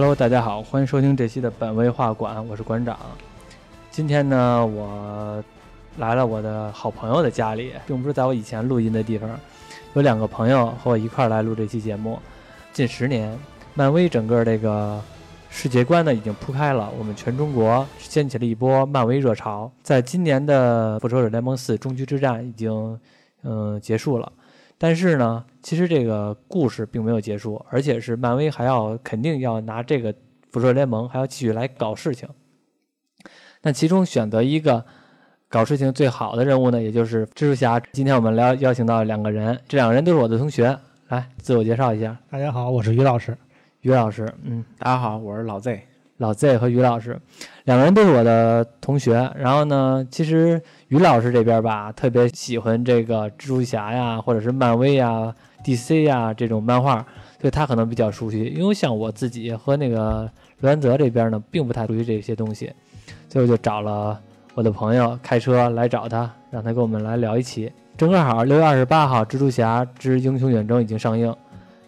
Hello，大家好，欢迎收听这期的本位画馆，我是馆长。今天呢，我来了我的好朋友的家里，并不是在我以前录音的地方。有两个朋友和我一块儿来录这期节目。近十年，漫威整个这个世界观呢已经铺开了，我们全中国掀起了一波漫威热潮。在今年的《复仇者联盟四：终局之战》已经嗯结束了。但是呢，其实这个故事并没有结束，而且是漫威还要肯定要拿这个复仇者联盟还要继续来搞事情。那其中选择一个搞事情最好的人物呢，也就是蜘蛛侠。今天我们聊邀请到两个人，这两个人都是我的同学，来自我介绍一下。大家好，我是于老师。于老师，嗯，大家好，我是老 Z。老 Z 和于老师，两个人都是我的同学。然后呢，其实于老师这边吧，特别喜欢这个蜘蛛侠呀，或者是漫威呀、DC 呀这种漫画，所以他可能比较熟悉。因为像我自己和那个栾泽这边呢，并不太熟悉这些东西，所以我就找了我的朋友开车来找他，让他跟我们来聊一期。正好六月二十八号，《蜘蛛侠之英雄远征》已经上映，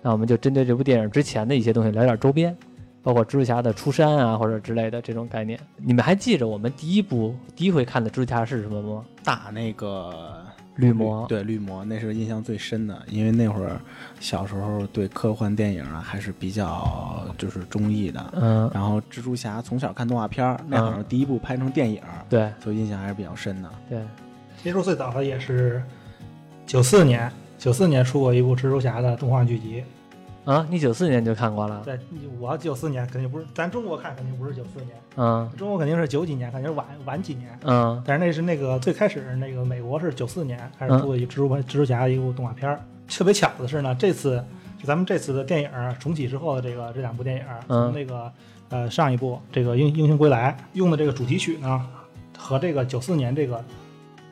那我们就针对这部电影之前的一些东西聊点周边。包括蜘蛛侠的出山啊，或者之类的这种概念，你们还记着我们第一部第一回看的蜘蛛侠是什么吗？打那个绿魔，对绿魔，那是印象最深的，因为那会儿小时候对科幻电影啊还是比较就是中意的。嗯，然后蜘蛛侠从小看动画片儿，那好像第一部拍成电影，对，所以印象还是比较深的。对，接触最早的也是九四年，九四年出过一部蜘蛛侠的动画剧集。啊，你九四年就看过了？对，我九四年肯定不是，咱中国看肯定不是九四年，嗯，中国肯定是九几年，肯定是晚晚几年，嗯。但是那是那个最开始那个美国是九四年开始出的一蜘蛛蜘蛛侠的一部动画片儿。特别巧的是呢，这次就咱们这次的电影重启之后的这个这两部电影，从那个呃上一部这个英英雄归来用的这个主题曲呢，和这个九四年这个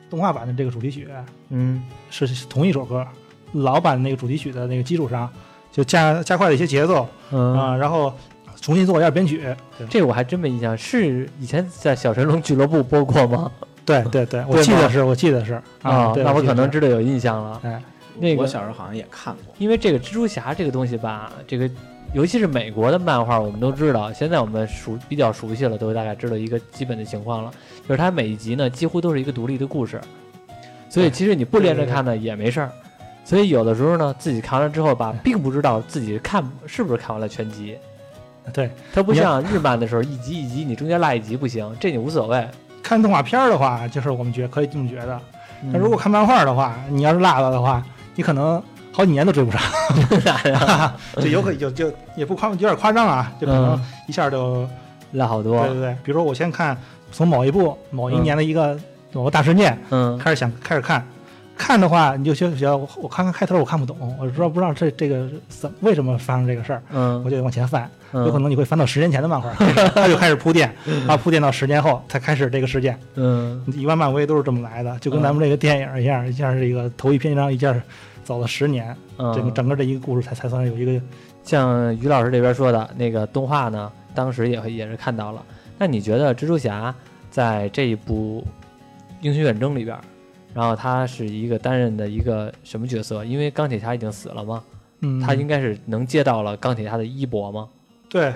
动画版的这个主题曲，嗯，是同一首歌，老版那个主题曲的那个基础上。就加加快了一些节奏，啊，然后重新做一下编曲。这我还真没印象，是以前在小神龙俱乐部播过吗？对对对，我记得是，我记得是啊。那我可能知道有印象了。哎，那个我小时候好像也看过。因为这个蜘蛛侠这个东西吧，这个尤其是美国的漫画，我们都知道。现在我们熟比较熟悉了，都大概知道一个基本的情况了。就是它每一集呢，几乎都是一个独立的故事，所以其实你不连着看呢也没事儿。所以有的时候呢，自己看完之后吧，并不知道自己看是不是看完了全集。对，它不像日漫的时候，一集一集你中间落一集不行，这你无所谓。看动画片的话，就是我们觉可以这么觉得。那如果看漫画的话，你要是落了的话，你可能好几年都追不上。就有可就就也不夸有点夸张啊，就可能一下就落好多。对对对，比如说我先看从某一部某一年的一个某个大事件，嗯，开始想开始看。看的话，你就先学我我看看开头我看不懂，我知道不知道这这个怎为什么发生这个事儿，嗯，我就得往前翻，有可能你会翻到十年前的漫画，他就开始铺垫，然后铺垫到十年后才开始这个事件，嗯，一般漫威都是这么来的，就跟咱们这个电影一样，一下这个头一篇章一下走了十年，整个整个这一个故事才才算有一个。像于老师这边说的那个动画呢，当时也也是看到了。那你觉得蜘蛛侠在这一部英雄远征里边？然后他是一个担任的一个什么角色？因为钢铁侠已经死了嘛，嗯，他应该是能接到了钢铁侠的衣钵吗？对，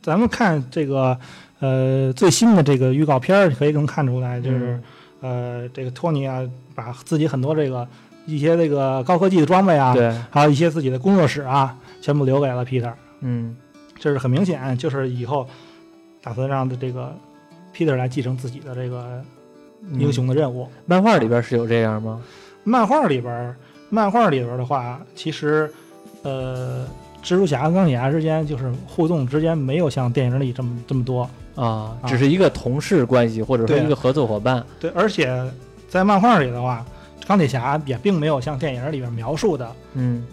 咱们看这个呃最新的这个预告片儿，可以能看出来，就是呃这个托尼啊，把自己很多这个一些这个高科技的装备啊，对，还有一些自己的工作室啊，全部留给了 Peter。嗯，这是很明显，就是以后打算让这个 Peter 来继承自己的这个。英雄的任务，漫画里边是有这样吗？漫画里边，漫画里边的话，其实，呃，蜘蛛侠跟、钢铁侠之间就是互动之间没有像电影里这么这么多啊，只是一个同事关系或者说一个合作伙伴。对，而且在漫画里的话，钢铁侠也并没有像电影里边描述的，嗯，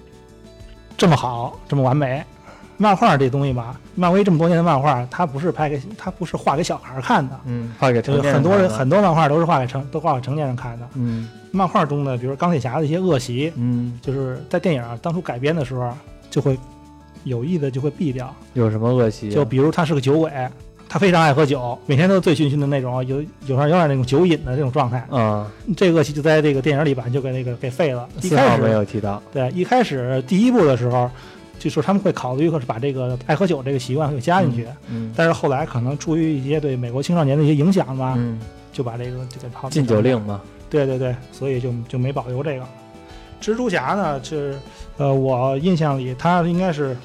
这么好，这么完美。漫画这东西吧，漫威这么多年的漫画，它不是拍给，它不是画给小孩看的，嗯，画给成很多人很多漫画都是画给成都画给成年人看的，嗯，漫画中的比如钢铁侠的一些恶习，嗯，就是在电影当初改编的时候就会有意的就会避掉。有什么恶习？就比如他是个酒鬼，他非常爱喝酒，每天都醉醺醺的那种，有有点有点那种酒瘾的这种状态。啊，这个恶习就在这个电影里边就给那个给废了。一开始没有提到。对，一开始第一部的时候。就是他们会考虑，或是把这个爱喝酒这个习惯给加进去。嗯，但是后来可能出于一些对美国青少年的一些影响吧，嗯，就把这个就给抛禁酒令嘛。对对对，所以就就没保留这个。蜘蛛侠呢，是呃，我印象里他应该是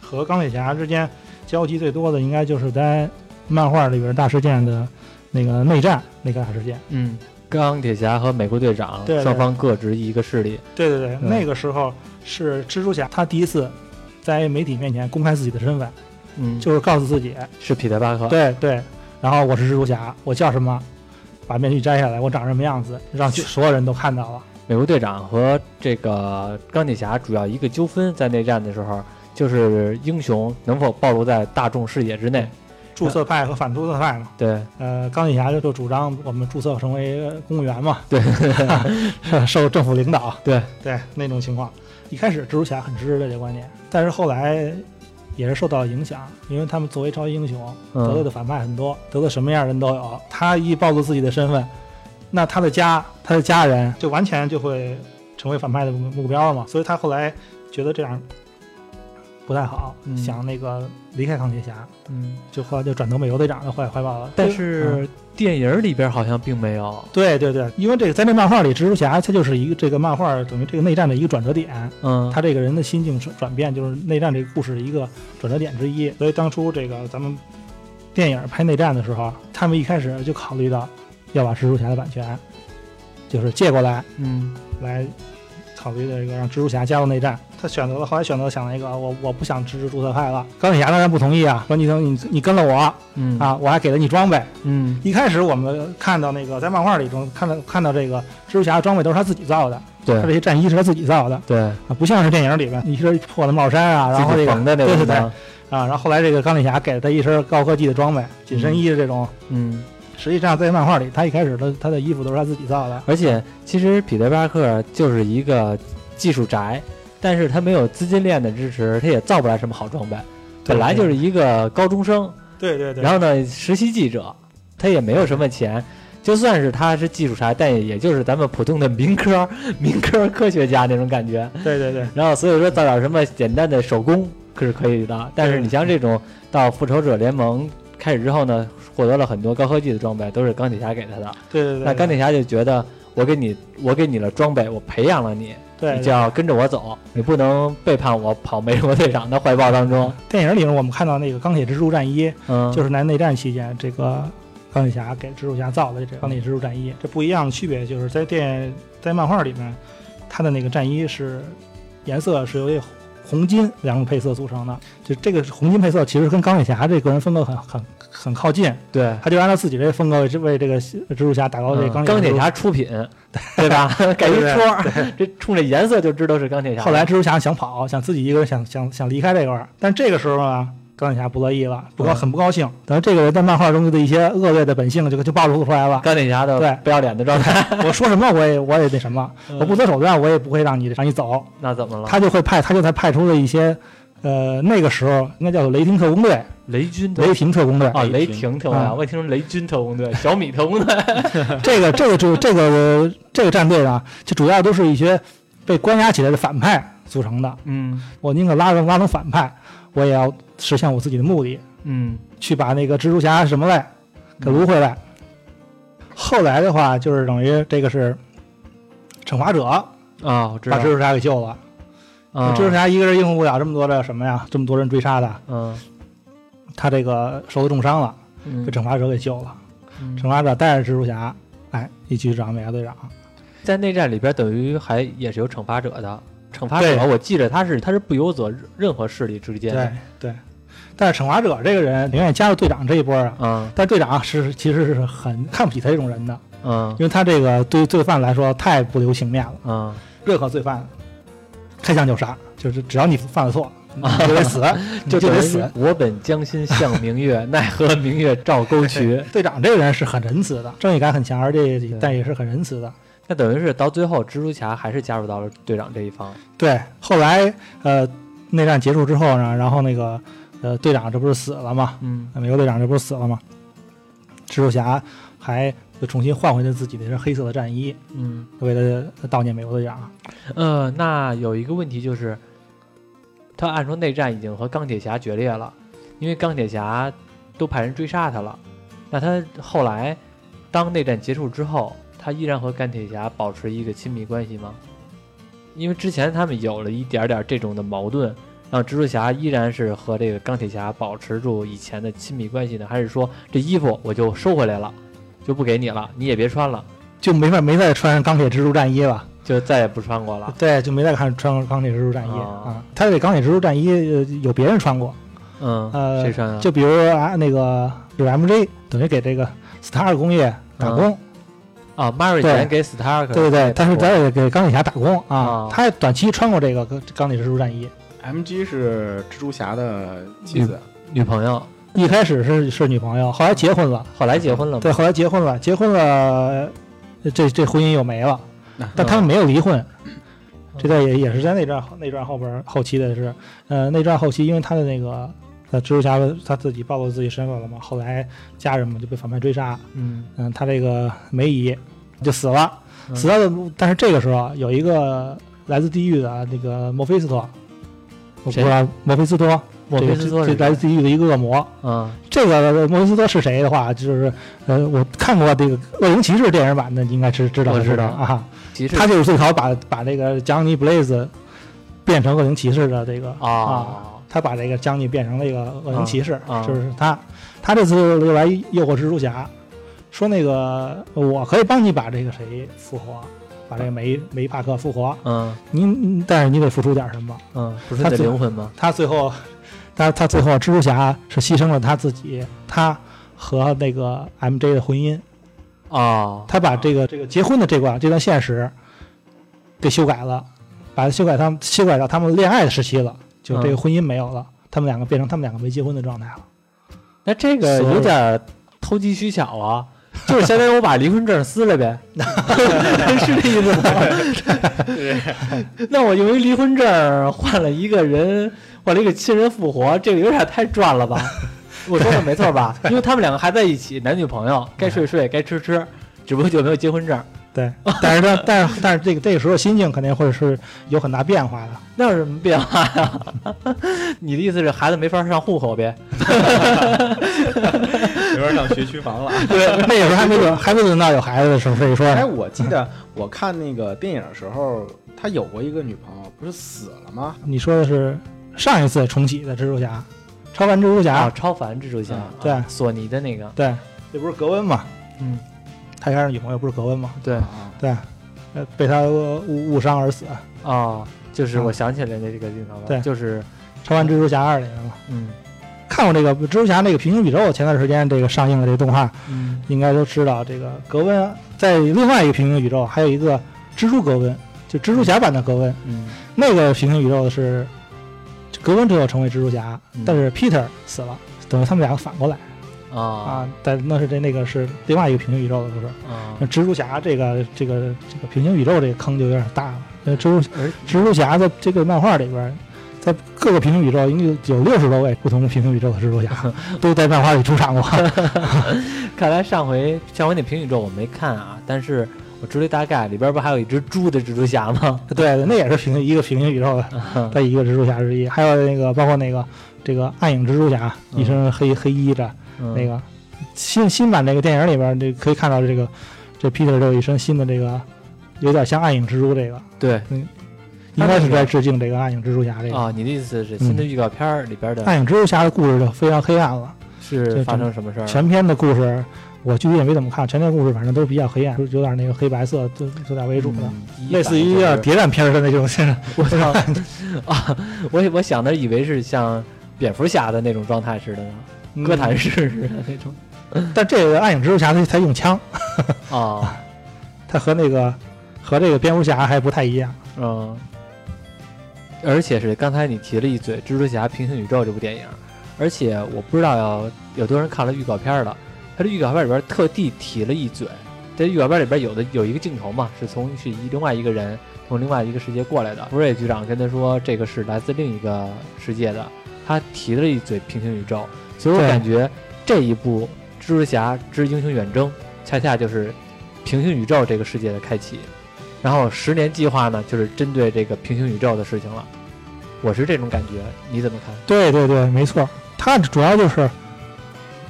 和钢铁侠之间交集最多的，应该就是在漫画里边大事件的那个内战那个大事件。嗯，钢铁侠和美国队长双方各执一个势力。对对对，嗯那个时候是蜘蛛侠他第一次在媒体面前公开自己的身份，嗯，就是告诉自己，是彼得巴克。对对，然后我是蜘蛛侠，我叫什么，把面具摘下来，我长什么样子，让所有人都看到了。美国队长和这个钢铁侠主要一个纠纷在内战的时候，就是英雄能否暴露在大众视野之内。注册派和反注册派嘛，对，呃，钢铁侠就就主张我们注册成为公务员嘛，对，受政府领导，对对那种情况。一开始蜘蛛侠很支持这些观念，但是后来也是受到了影响，因为他们作为超级英雄，得罪嗯的反派很多，得罪什么样的人都有。他一暴露自己的身份，那他的家、他的家人就完全就会成为反派的目目标了嘛。所以他后来觉得这样不太好，嗯想那个离开钢铁侠，嗯，就后来就转投美国队长的怀怀抱了。但是嗯电影里边好像并没有。对对对，因为这个在那漫画里，蜘蛛侠他就是一个这个漫画等于这个内战的一个转折点，嗯，他这个人的心境转转变就是内战这个故事的一个转折点之一。所以当初这个咱们电影拍内战的时候，他们一开始就考虑到要把蜘蛛侠的版权就是借过来，嗯来考虑的这个让蜘蛛侠加入内战。他选择了后来选择想了一个我我不想支持注册派了，钢铁侠当然不同意啊，说你等你你跟了我嗯啊，我还给了你装备。嗯一开始我们看到那个在漫画里中看到看到这个蜘蛛侠的装备都是他自己造的，对他这些战衣是他自己造的对，啊，不像是电影里边一身破的帽衫啊，然后这个的对对对啊，然后后来这个钢铁侠给了他一身高科技的装备，紧身衣的这种，嗯，实际上在漫画里他一开始的他的衣服都是他自己造的，而且其实彼得巴克就是一个技术宅，但是他没有资金链的支持，他也造不来什么好装备。本来就是一个高中生，对对对，然后呢，实习记者，他也没有什么钱。就算是他是技术宅，但也就是咱们普通的民科 民科科学家那种感觉。对对对然后所以说造点什么简单的手工可是可以的，但是你像这种到复仇者联盟开始之后呢，获得了很多高科技的装备，都是钢铁侠给他的。对对对，那钢铁侠就觉得我给你我给你了装备，我培养了你，对你就要跟着我走，你不能背叛我，跑美国队长的怀抱当中。电影里面我们看到那个钢铁蜘蛛战衣，嗯，就是在内战期间这个。钢铁侠给蜘蛛侠造的这钢铁蜘蛛战衣，这不一样的区别就是在电在漫画里面，它的那个战衣是颜色是由这红金两种配色组成的。就这个红金配色其实跟钢铁侠这个人风格很很很靠近，对。他就按照自己这个风格为为这个蜘蛛侠打造这钢铁侠出品，对吧？改一戳儿，这冲这颜色就知道是钢铁侠。后来蜘蛛侠想跑，想自己一个人想想想离开这块儿，但这个时候呢，钢铁侠不乐意了，不高嗯很不高兴。等于这个人在漫画中的一些恶劣的本性就就暴露出来了。钢铁侠的对不要脸的状态，我说什么我也我也那什么，嗯我不择手段我也不会让你让你走。那怎么了？他就会派他就才派出了一些，呃，那个时候应该叫做雷霆特工队，雷军雷霆特工队。啊，雷雷霆特工队，啊我也听说雷军特工队、小米特工队。这个这个就这个这个战队呢，就主要都是一些被关押起来的反派组成的。嗯我宁可拉成拉成反派，我也要实现我自己的目的，嗯去把那个蜘蛛侠什么来给撸回来。后来的话，就是等于这个是惩罚者啊，把蜘。蛛侠给救了。啊蜘蛛侠一个人应付不了这么多的什么呀，这么多人追杀他，嗯他这个受了重伤了，嗯被惩罚者给救了。嗯惩罚者带着蜘蛛侠，哎，一起去找美国队长。在内战里边，等于还也是有惩罚者的。惩罚者，我记着他是他是不由责任何势力之间的对。对，但是惩罚者这个人宁愿加入队长这一波啊，嗯但队长是其实是很看不起他这种人的，嗯因为他这个对罪犯来说太不留情面了。嗯，任何罪犯开枪就杀，就是只要你犯了错，你就得死，就就得死。我本将心向明月，奈何明月照沟渠。队长这个人是很仁慈的，正义感很强，而且但也是很仁慈的。那等于是到最后，蜘蛛侠还是加入到了队长这一方。对，后来呃内战结束之后呢，然后那个呃队长这不是死了吗？嗯美国队长这不是死了吗？蜘蛛侠还又重新换回了自己的身黑色的战衣，嗯为了悼念美国队长。呃，那有一个问题就是，他他按说内战已经和钢铁侠决裂了，因为钢铁侠都派人追杀他了。那他后来当内战结束之后，他依然和钢铁侠保持一个亲密关系吗？因为之前他们有了一点点这种的矛盾，让蜘蛛侠依然是和这个钢铁侠保持住以前的亲密关系呢？还是说这衣服我就收回来了，就不给你了，你也别穿了，就没法没再穿钢铁蜘蛛战衣了，就再也不穿过了？对，就没再看穿过钢铁蜘蛛战衣啊。他这钢铁蜘蛛战衣有别人穿过，嗯，呃，谁穿啊？就比如啊，那个有 MJ 等于给这个 Star 工业打工。啊，Mary 钱给 Stark，对对对，但是咱也给钢铁侠打工啊，他短期穿过这个钢铁蜘蛛战衣。MG 是蜘蛛侠的妻子、女朋友，一开始是是女朋友，后来结婚了，后来结婚了，对，后来结婚了，结婚了，这这婚姻又没了，但他们没有离婚。这段也也是在内战内战后边后期的是，呃，内战后期，因为他的那个呃蜘蛛侠他自己暴露自己身份了嘛，后来家人们就被反派追杀，嗯嗯，他这个梅姨就死了，死了。但是这个时候有一个来自地狱的那个墨菲斯托，我不知道墨菲斯托，墨菲斯托是来自地狱的一个恶魔。嗯，这个墨菲斯托是谁的话，就是呃，我看过这个《恶灵骑士》电影版的，应该是知道我知道啊。他就是最早把把那个江尼布雷斯变成恶灵骑士的这个啊，他把这个将军变成了一个恶灵骑士，就是他。他这次又来诱惑蜘蛛侠。说那个，我可以帮你把这个谁复活，把这个梅梅帕克复活。嗯，您但是你得付出点什么？嗯，不是灵魂吗？他最后，他他最后蜘蛛侠是牺牲了他自己，他和那个 MJ 的婚姻啊，他把这个这个结婚的这段这段现实给修改了，把它修改他们修改到他们恋爱的时期了，就这个婚姻没有了，他们两个变成他们两个没结婚的状态了。那这个有点投机取巧啊。就是相当于我把离婚证撕了呗，是这意思吗？那我用一离婚证换了一个人，换了一个亲人复活，这个有点太赚了吧？我说的没错吧？因为他们两个还在一起，男女朋友，该睡睡，该吃吃，只不过就没有结婚证。对，但是呢，但是但是这个这个时候心境肯定会是有很大变化的。那有什么变化呀？你的意思是孩子没法上户口呗？没法上学区房了。对，那个时候还没准还没轮到有孩子的时候，所以说。哎，我记得我看那个电影的时候，他有过一个女朋友，不是死了吗？你说的是上一次重启的蜘蛛侠，超凡蜘蛛侠。啊，超凡蜘蛛侠。对，索尼的那个。对，这不是格温吗？嗯。他一开始女朋友不是格温吗？对对，呃，被他误误伤而死。哦，就是我想起来那这个镜头了。对，就是《超凡蜘蛛侠二》里面嘛。嗯，看过这个蜘蛛侠那个平行宇宙，前段时间这个上映的这个动画，嗯，应该都知道。这个格温在另外一个平行宇宙还有一个蜘蛛格温，就蜘蛛侠版的格温。嗯，那个平行宇宙是格温最后成为蜘蛛侠，但是 Peter 死了，等于他们两个反过来。啊啊！但那是这那个是另外一个平行宇宙的故事。啊，那蜘蛛侠这个这个这个平行宇宙这个坑就有点大了。那蜘蛛蜘蛛侠的这个漫画里边，在各个平行宇宙应该有六十多位不同的平行宇宙的蜘蛛侠 都在漫画里出场过。看来上回上回那平行宇宙我没看啊，但是我知道大概里边不还有一只猪的蜘蛛侠吗？对，那也是平一个平行宇宙的的一个蜘蛛侠之一。还有那个包括那个这个暗影蜘蛛侠，一身黑黑衣着。那个新新版这个电影里边，这可以看到这个这 Peter 这有一身新的这个，有点像暗影蜘蛛这个。对，嗯，应该是在致敬这个暗影蜘蛛侠这个。啊，你的意思是新的预告片里边的暗影蜘蛛侠的故事就非常黑暗了。是发生什么事儿？全篇的故事我具体也没怎么看，全篇故事反正都是比较黑暗，有点那个黑白色，就有点为主的，类似于谍战片的那种。现在我操 啊！我我想的以为是像蝙蝠侠的那种状态似的呢。哥谭市似的那种，但这个暗影蜘蛛侠他才用枪。啊，他和那个和这个蝙蝠侠还不太一样，嗯，而且是刚才你提了一嘴《蜘蛛侠平行宇宙》这部电影，而且我不知道要有多少人看了预告片了，他这预告片里边特地提了一嘴，在预告片里边有的有一个镜头嘛，是从是一另外一个人从另外一个世界过来的，福瑞局长跟他说这个是来自另一个世界的，他提了一嘴平行宇宙。所以我感觉这一部《蜘蛛侠之英雄远征》恰恰就是平行宇宙这个世界的开启，然后十年计划呢，就是针对这个平行宇宙的事情了。我是这种感觉，你怎么看？对对对，没错，它主要就是，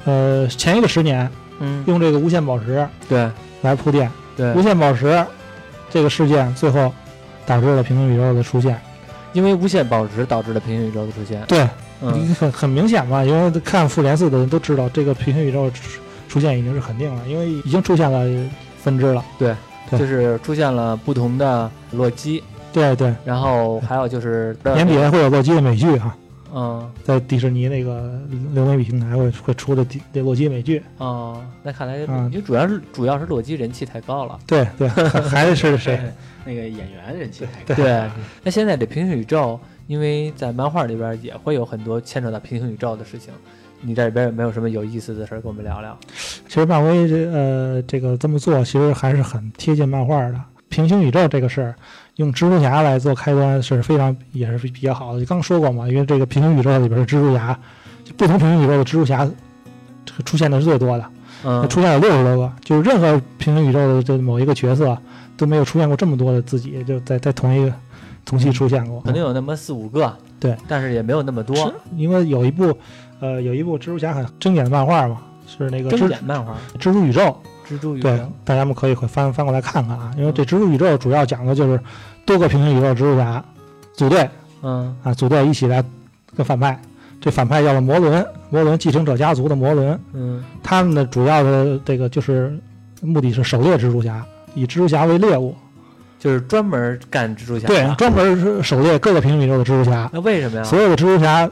呃，前一个十年，嗯，用这个无限宝石对。来铺垫，对。无限宝石这个事件最后导致了平行宇宙的出现，因为无限宝石导致了平行宇宙的出现，对，嗯，很很明显嘛，因为看复联四的人都知道，这个平行宇宙出现已经是肯定了，因为已经出现了分支了，对，就是出现了不同的洛基。对对，然后还有就是年底会有洛基的美剧哈，嗯，在迪士尼那个流媒体平台会会出的这洛基美剧。哦，那看来因为主要是主要是洛基人气太高了，对对，还是谁？那个演员人气太高，对，那现在这平行宇宙，因为在漫画里边也会有很多牵扯到平行宇宙的事情，你这里边有没有什么有意思的事儿跟我们聊聊？其实漫威这呃这个这么做其实还是很贴近漫画的，平行宇宙这个事儿。用蜘蛛侠来做开端是非常也是比较好的。就刚说过嘛，因为这个平行宇宙里边的蜘蛛侠，就不同平行宇宙的蜘蛛侠出现的是最多的，嗯，出现了六十多个，就是任何平行宇宙的这某一个角色都没有出现过这么多的自己，就在在同一个同期出现过，肯定有那么四五个，对，但是也没有那么多，因为有一部呃有一部蜘蛛侠很经典的漫画嘛，是那个经典漫画蜘蛛宇宙。蜘蛛宇宙，对，大家们可以翻翻过来看看啊，因为这蜘蛛宇宙主要讲的就是多个平行宇宙蜘蛛侠组队，嗯。啊，组队一起来跟反派，这反派叫做摩伦，摩伦继承者家族的摩伦，嗯，他们的主要的这个就是目的是狩猎蜘蛛侠，以蜘蛛侠为猎物，就是专门干蜘蛛侠，对，专门狩猎各个平行宇宙的蜘蛛侠。那为什么呀？所有的蜘蛛侠，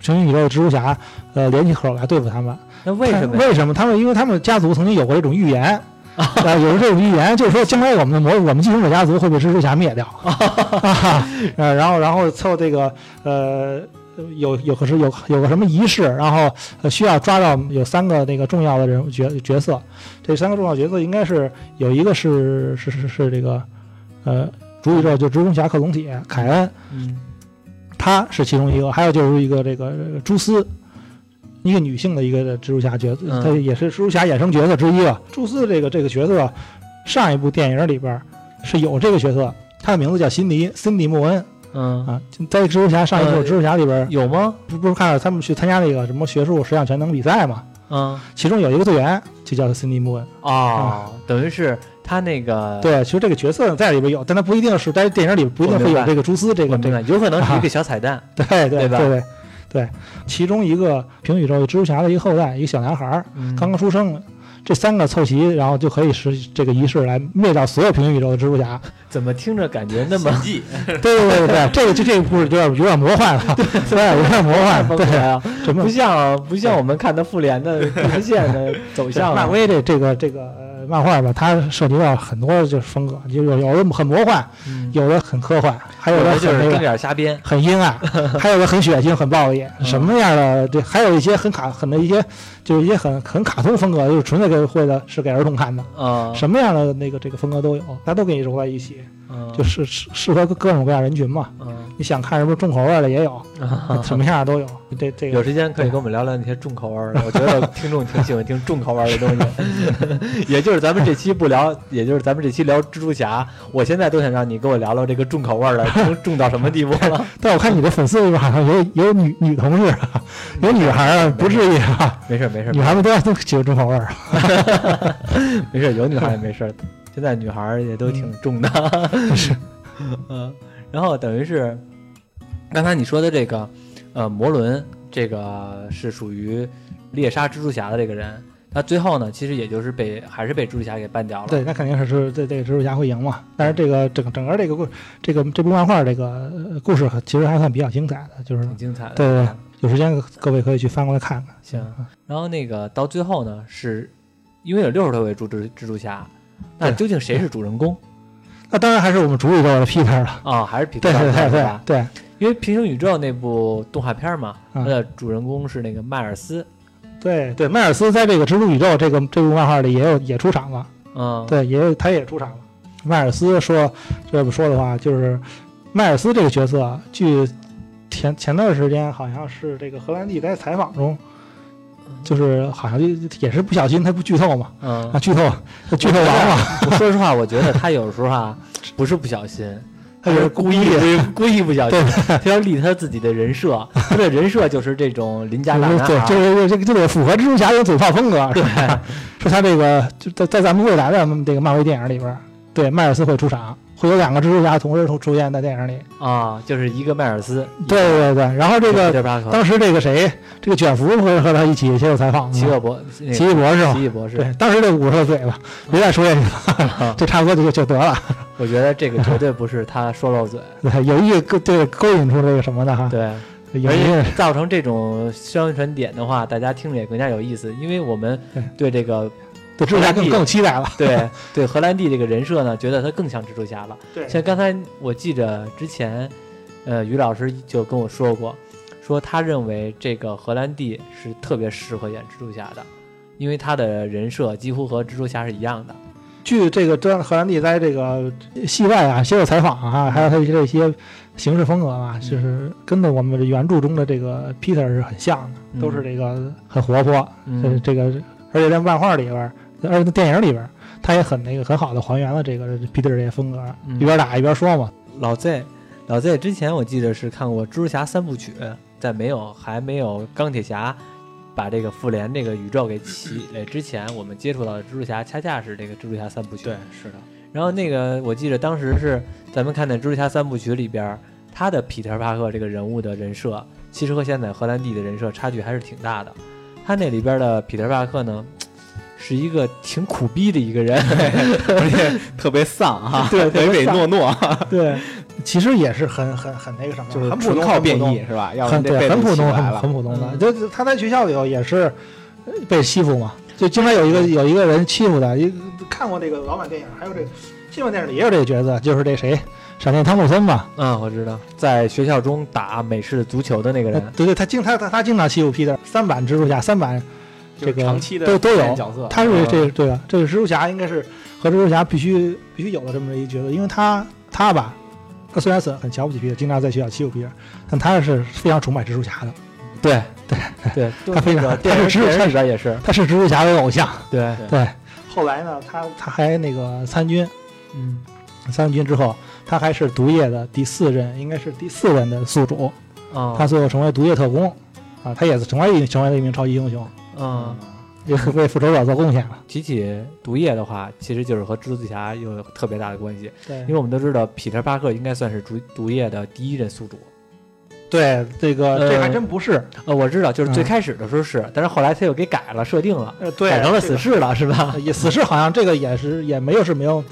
平行宇宙的蜘蛛侠，呃，联起口来对付他们。那为什么？为什么他们？因为他们家族曾经有过一种预言，啊，有过这种预言，就是说将来我们的魔，我们继承者家族会被蜘蛛侠灭掉。啊，然后，然后凑这个，呃，有有可是有有个什么仪式，然后需要抓到有三个那个重要的人物角角色。这三个重要角色应该是有一个是是是是这个，呃，主宇宙就蜘蛛侠克隆体凯恩，嗯，他是其中一个，还有就是一个这个蛛丝。一个女性的一个蜘蛛侠角色，她也是蜘蛛侠衍生角色之一吧。蛛丝这个这个角色，上一部电影里边是有这个角色，他的名字叫辛迪，辛迪·莫恩。嗯啊，在蜘蛛侠上一部蜘蛛侠里边有吗？不不是看到他们去参加那个什么学术十项全能比赛嘛？嗯，其中有一个队员就叫辛迪·莫恩。哦，等于是他那个对，其实这个角色在里边有，但他不一定是在电影里不一定会有这个蛛丝这个这个，有可能是一个小彩蛋。对对对对。对，其中一个平宇宙蜘蛛侠的一个后代，一个小男孩儿，刚刚出生，这三个凑齐，然后就可以使这个仪式来灭掉所有平行宇宙的蜘蛛侠。怎么听着感觉那么 对对对对，这个就这个故事有点有点魔幻了，对，有点魔幻，对啊，不像不像我们看的复联的直线的走向。漫威这这个这个。漫画吧，它涉及到很多就是风格，就有有的很魔幻，有的很科幻，还有的就是有点瞎编，很阴暗，还有的很血腥、很暴力，什么样的对还有一些很卡很的一些，就是一些很很卡通风格，就是纯粹给会的是给儿童看的啊，什么样的那个这个风格都有，它都给你揉在一起。就是适适合各种各样人群嘛。嗯，你想看什么重口味的也有，什么样的都有。这这有时间可以跟我们聊聊那些重口味的。我觉得听众挺喜欢听重口味的东西。也就是咱们这期不聊，也就是咱们这期聊蜘蛛侠。我现在都想让你跟我聊聊这个重口味的，重重到什么地步了？但我看你的粉丝里边好像有有女女同事，有女孩啊，不至于啊。没事没事，女孩们都都喜欢重口味儿。没事，有女孩也没事。现在女孩也都挺重的，是，嗯，然后等于是，刚才你说的这个，呃，摩伦这个是属于猎杀蜘蛛侠的这个人，他最后呢，其实也就是被还是被蜘蛛侠给办掉了。对，那肯定是是这这个蜘蛛侠会赢嘛。但是这个整整个这个故这个这部漫画这个故事其实还算比较精彩的，就是挺精彩的。对对，有时间各位可以去翻过来看看。行，然后那个到最后呢，是因为有六十多位蜘蛛蜘蛛侠。那究竟谁是主人公？那当然还是我们主宇宙的 Peter 了啊，还是 Peter 对对对对对，因为平行宇宙那部动画片嘛，它的主人公是那个迈尔斯。对对，迈尔斯在这个蜘蛛宇宙这个这部漫画里也有也出场了。嗯，对，也有他也出场了。迈尔斯说这么说的话，就是迈尔斯这个角色，据前前段时间好像是这个荷兰弟在采访中。就是好像就也是不小心，他不剧透嘛，嗯，啊，剧透，剧透完了。说实话，我觉得他有时候啊，不是不小心，他就是故意故意不小心，他要立他自己的人设，他的人设就是这种邻家大男孩，就是这个就得符合蜘蛛侠的嘴炮风格。对，说他这个就在在咱们未来的这个漫威电影里边，对迈尔斯会出场。会有两个蜘蛛侠同时出出现在电影里啊，就是一个迈尔斯，对对对，然后这个当时这个谁，这个卷福会和他一起接受采访，奇异博，奇异博士，奇异博士，对，当时就捂着嘴巴，别再说下去了，就差不多就就得了。我觉得这个绝对不是他说漏嘴，对，有意勾对勾引出这个什么的哈，对，而且造成这种宣传点的话，大家听着也更加有意思，因为我们对这个。对蜘蛛侠更更期待了。对 对，荷兰弟这个人设呢，觉得他更像蜘蛛侠了。对，像刚才我记着之前，呃，于老师就跟我说过，说他认为这个荷兰弟是特别适合演蜘蛛侠的，因为他的人设几乎和蜘蛛侠是一样的。据这个这荷兰弟在这个戏外啊接受采访啊，还有他一些这些行事风格啊，就是跟的我们原著中的这个 Peter 是很像的，都是这个很活泼，这个而且在漫画里边。而且电影里边，他也很那个很好的还原了这个 Peter 这些风格，一边打一边说嘛。老 Z，老 Z 之前我记得是看过蜘蛛侠三部曲，在没有还没有钢铁侠把这个复联这个宇宙给起来 之前，我们接触到的蜘蛛侠恰恰是这个蜘蛛侠三部曲。对，是的。然后那个我记得当时是咱们看的蜘蛛侠三部曲里边，他的皮特帕克这个人物的人设，其实和现在荷兰弟的人设差距还是挺大的。他那里边的皮特帕克呢？是一个挺苦逼的一个人，而且特别丧哈，对，唯唯诺诺，对，其实也是很很很那个什么，就是很普通，靠变异是吧？要很对，很普通，很很普通的。就他在学校里头也是被欺负嘛，就经常有一个有一个人欺负他。一看过这个老版电影，还有这个新版电影里也有这个角色，就是这谁，闪电汤姆森吧。嗯，我知道，在学校中打美式足球的那个人。对对，他经他他他经常欺负皮特。三版蜘蛛侠，三版。这个长期的都都有角色，他是这对吧？这个蜘蛛侠应该是和蜘蛛侠必须必须有的这么一角色，因为他他吧，他虽然是很瞧不起皮特，经常在学校欺负皮特，但他是非常崇拜蜘蛛侠的。对对 对，他非常他是蜘蛛侠也是，他是蜘蛛侠的偶像。对对，后来呢，他他还那个参军，嗯，参军之后，他还是毒液的第四任，应该是第四任的宿主。啊，他最后成为毒液特工，啊，他也是成为成为了一名超级英雄。嗯，也为复仇者做贡献了。提起毒液的话，其实就是和蜘蛛侠有特别大的关系。对，因为我们都知道，彼得·巴克应该算是毒毒液的第一任宿主。对，这个这还真不是。呃，我知道，就是最开始的时候是，但是后来他又给改了设定了，对，改成了死侍了，是吧？也死侍好像这个也是也没有是没有，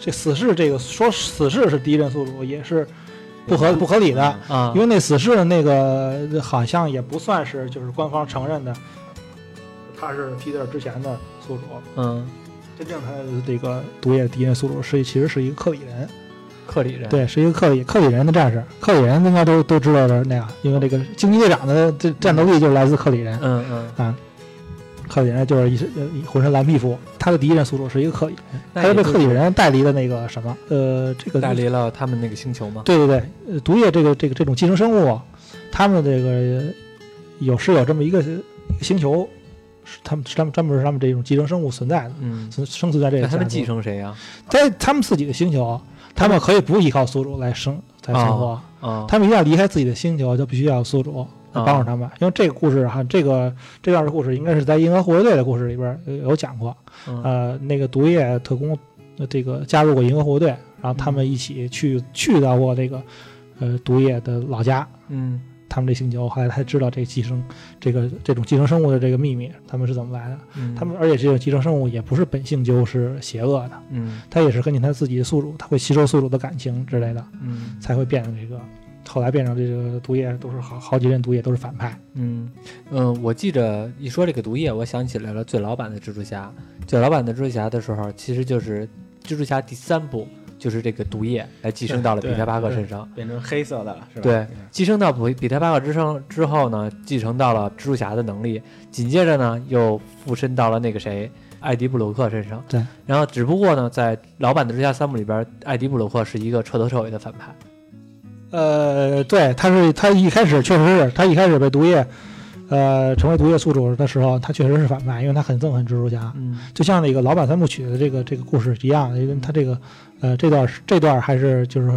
这死侍这个说死侍是第一任宿主也是不合不合理的啊，因为那死侍的那个好像也不算是就是官方承认的。他是皮特之前的宿主，嗯，真正他的这个毒液敌人宿主是其实是一个克里人，克里人，对，是一个克里克里人的战士，克里人应该都都知道的那样，因为这个惊奇队长的这战斗力就是来自克里人，嗯嗯。啊，克里人就是一身浑身蓝皮肤，他的第一任宿主是一个克里人，他被克里人带离了那个什么，呃，这个带离了他们那个星球吗？对对对，毒液这个这个这种寄生生物，他们这个有是有这么一个星球。是他们，是他们专门是他们这种寄生生物存在的，嗯，生生存在这个。他们继承谁呀？在他们自己的星球，他们可以不依靠宿主来生来生活，啊，他们一定要离开自己的星球，就必须要有宿主来帮助他们。因为这个故事哈，这个这段的故事应该是在银河护卫队的故事里边有讲过，呃，那个毒液特工这个加入过银河护卫队，然后他们一起去去到过这个呃毒液的老家，嗯。他们这星球后来才知道这寄生，这个这种寄生生物的这个秘密，他们是怎么来的？他们而且这种寄生生物也不是本性就是邪恶的，嗯，它也是根据它自己的宿主，它会吸收宿主的感情之类的，嗯，才会变成这个，后来变成这个毒液都是好好几任毒液都是反派，嗯。嗯，我记着一说这个毒液，我想起来了最老版的蜘蛛侠，最老版的蜘蛛侠的时候，其实就是蜘蛛侠第三部。就是这个毒液来寄生到了彼得巴克身上，变成黑色的了，是吧？对，寄生到比比特巴克之上之后呢，继承到了蜘蛛侠的能力，紧接着呢又附身到了那个谁艾迪布鲁克身上。对，然后只不过呢，在老版的蜘蛛侠三部里边，艾迪布鲁克是一个彻头彻尾的反派。呃，对，他是他一开始确实是他一开始被毒液。呃，成为毒液宿主的时候，他确实是反派，因为他很憎恨蜘蛛侠。嗯，就像那个老版三部曲的这个这个故事一样，因为他这个呃这段这段还是就是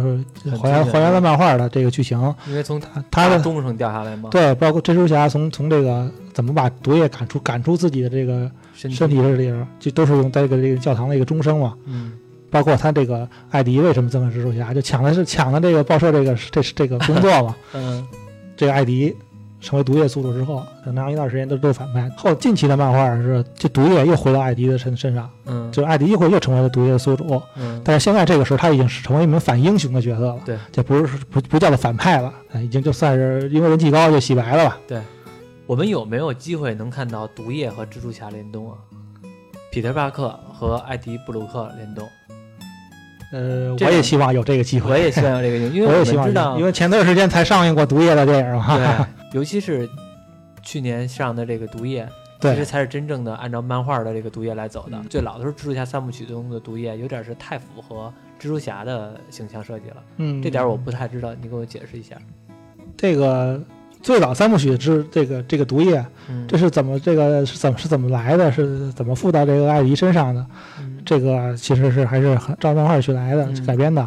还原还原了漫画的这个剧情。因为从他他的东上掉下来嘛。对，包括蜘蛛侠从从这个怎么把毒液赶出赶出自己的这个身体这里，就都是用在这个这个教堂的一个钟声嘛。嗯。包括他这个艾迪为什么憎恨蜘蛛侠，就抢的是抢的这个报社这个这是这个工作嘛。嗯。这个艾迪。成为毒液宿主之后，很长一段时间都都是反派。后近期的漫画是，这毒液又回到艾迪的身身上，嗯，就艾迪一会又成为了毒液的宿主，嗯，但是现在这个时候他已经是成为一名反英雄的角色了，对，就不是不不叫做反派了，已经就算是因为人气高就洗白了吧。对，我们有没有机会能看到毒液和蜘蛛侠联动啊？彼得·帕克和艾迪·布鲁克联动？呃，我也希望有这个机会，我也希望有这个机会，因为 我也希望知道，因为前段时间才上映过毒液的电影嘛，对。尤其是去年上的这个《毒液》，其实才是真正的按照漫画的这个《毒液》来走的。最老的时候，蜘蛛侠三部曲中的《毒液》有点是太符合蜘蛛侠的形象设计了。嗯，这点我不太知道，你给我解释一下。这个最早三部曲之这个这个毒液，这是怎么这个是怎么是怎么来的？是怎么附到这个艾迪身上的？这个其实是还是很照漫画去来的改编的。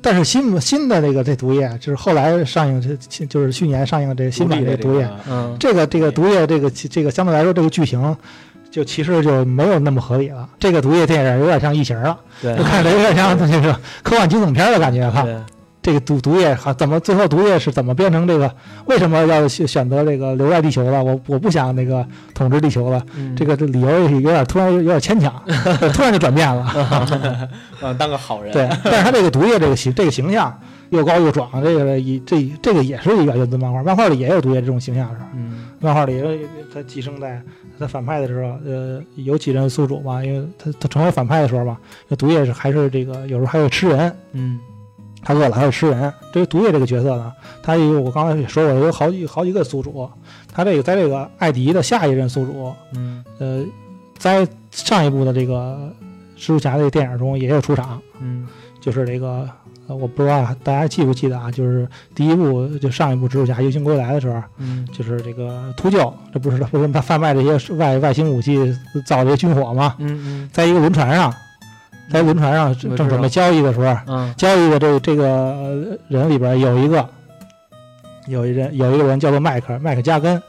但是新新的这个这毒液，就是后来上映这就是去年上映的这个新版这毒液，嗯，这个这个毒液这个这个相对来说这个剧情，就其实就没有那么合理了。这个毒液电影有点像异形了，就，看着有点像那个科幻惊悚片的感觉哈。这个毒毒液哈，怎么最后毒液是怎么变成这个？为什么要选选择这个留在地球了？我我不想那个统治地球了。这个这理由有点突然有点牵强，突然就转变了。嗯，当个好人。对，但是他这个毒液这个形这个形象又高又壮，这个一这这个也是一个源自漫画，漫画里也有毒液这种形象是。嗯，漫画里他寄生在他反派的时候，呃，有几任宿主嘛？因为他他成为反派的时候嘛，那毒液是还是这个有时候还会吃人。嗯。他饿了还会吃人。这个毒液这个角色呢，他有我刚才也说过，有好几好几个宿主。他这个在这个艾迪的下一任宿主，嗯，呃，在上一部的这个蜘蛛侠这个电影中也有出场，嗯，就是这个呃，我不知道大家记不记得啊？就是第一部就上一部蜘蛛侠游行归来的时候，嗯，就是这个秃鹫，这不是不是他贩卖这些外外星武器造这些军火吗？嗯嗯，在一个轮船上。在轮船上正准备交易的时候，交易的这这个人里边有一个，有一人有一个人叫做麦克麦克加根，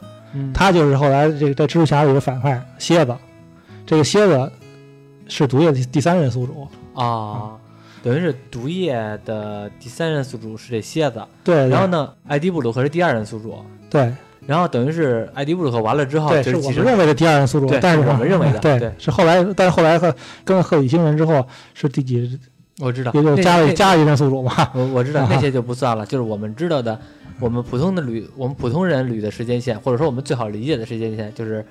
他就是后来这个在蜘蛛侠里的反派蝎子，这个蝎子是毒液的第三任宿主。啊，等于是毒液的第三任宿主是这蝎子，对，然后呢，艾迪布鲁克是第二任宿主，对。然后等于是艾迪布鲁克完了之后，对，是我们认为的第二任宿主，但是我们认为的，对，是后来，但是后来和跟了赫里星人之后是第几？我知道，也就加了加了一任宿主嘛。我我知道那 些就不算了，就是我们知道的，我们普通的捋，我们普通人捋的时间线，或者说我们最好理解的时间线，就是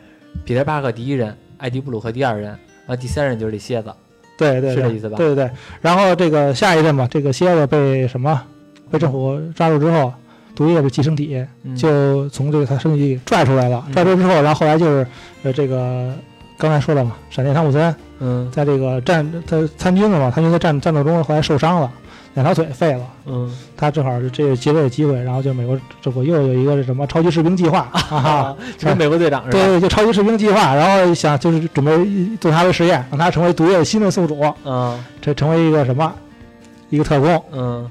彼得·巴克第一任，艾迪布鲁克第二任，然后第三任就是这蝎子，对对，是这意思吧？对对对。然后这个下一任吧，这个蝎子被什么？被政府抓住之后。毒液的寄生体就从这个他身体拽出来了，拽出来之后，然后后来就是呃这个刚才说了嘛，闪电汤姆森，嗯，在这个战他参军了嘛，参军在战战斗中后来受伤了，两条腿废了，嗯，他正好是这个劫这个机会，然后就美国这不又有一个什么超级士兵计划啊，就是美国队长是吧？对对，就超级士兵计划，然后想就是准备做他的实验，让他成为毒液的新的宿主，嗯，这成为一个什么一个特工，嗯。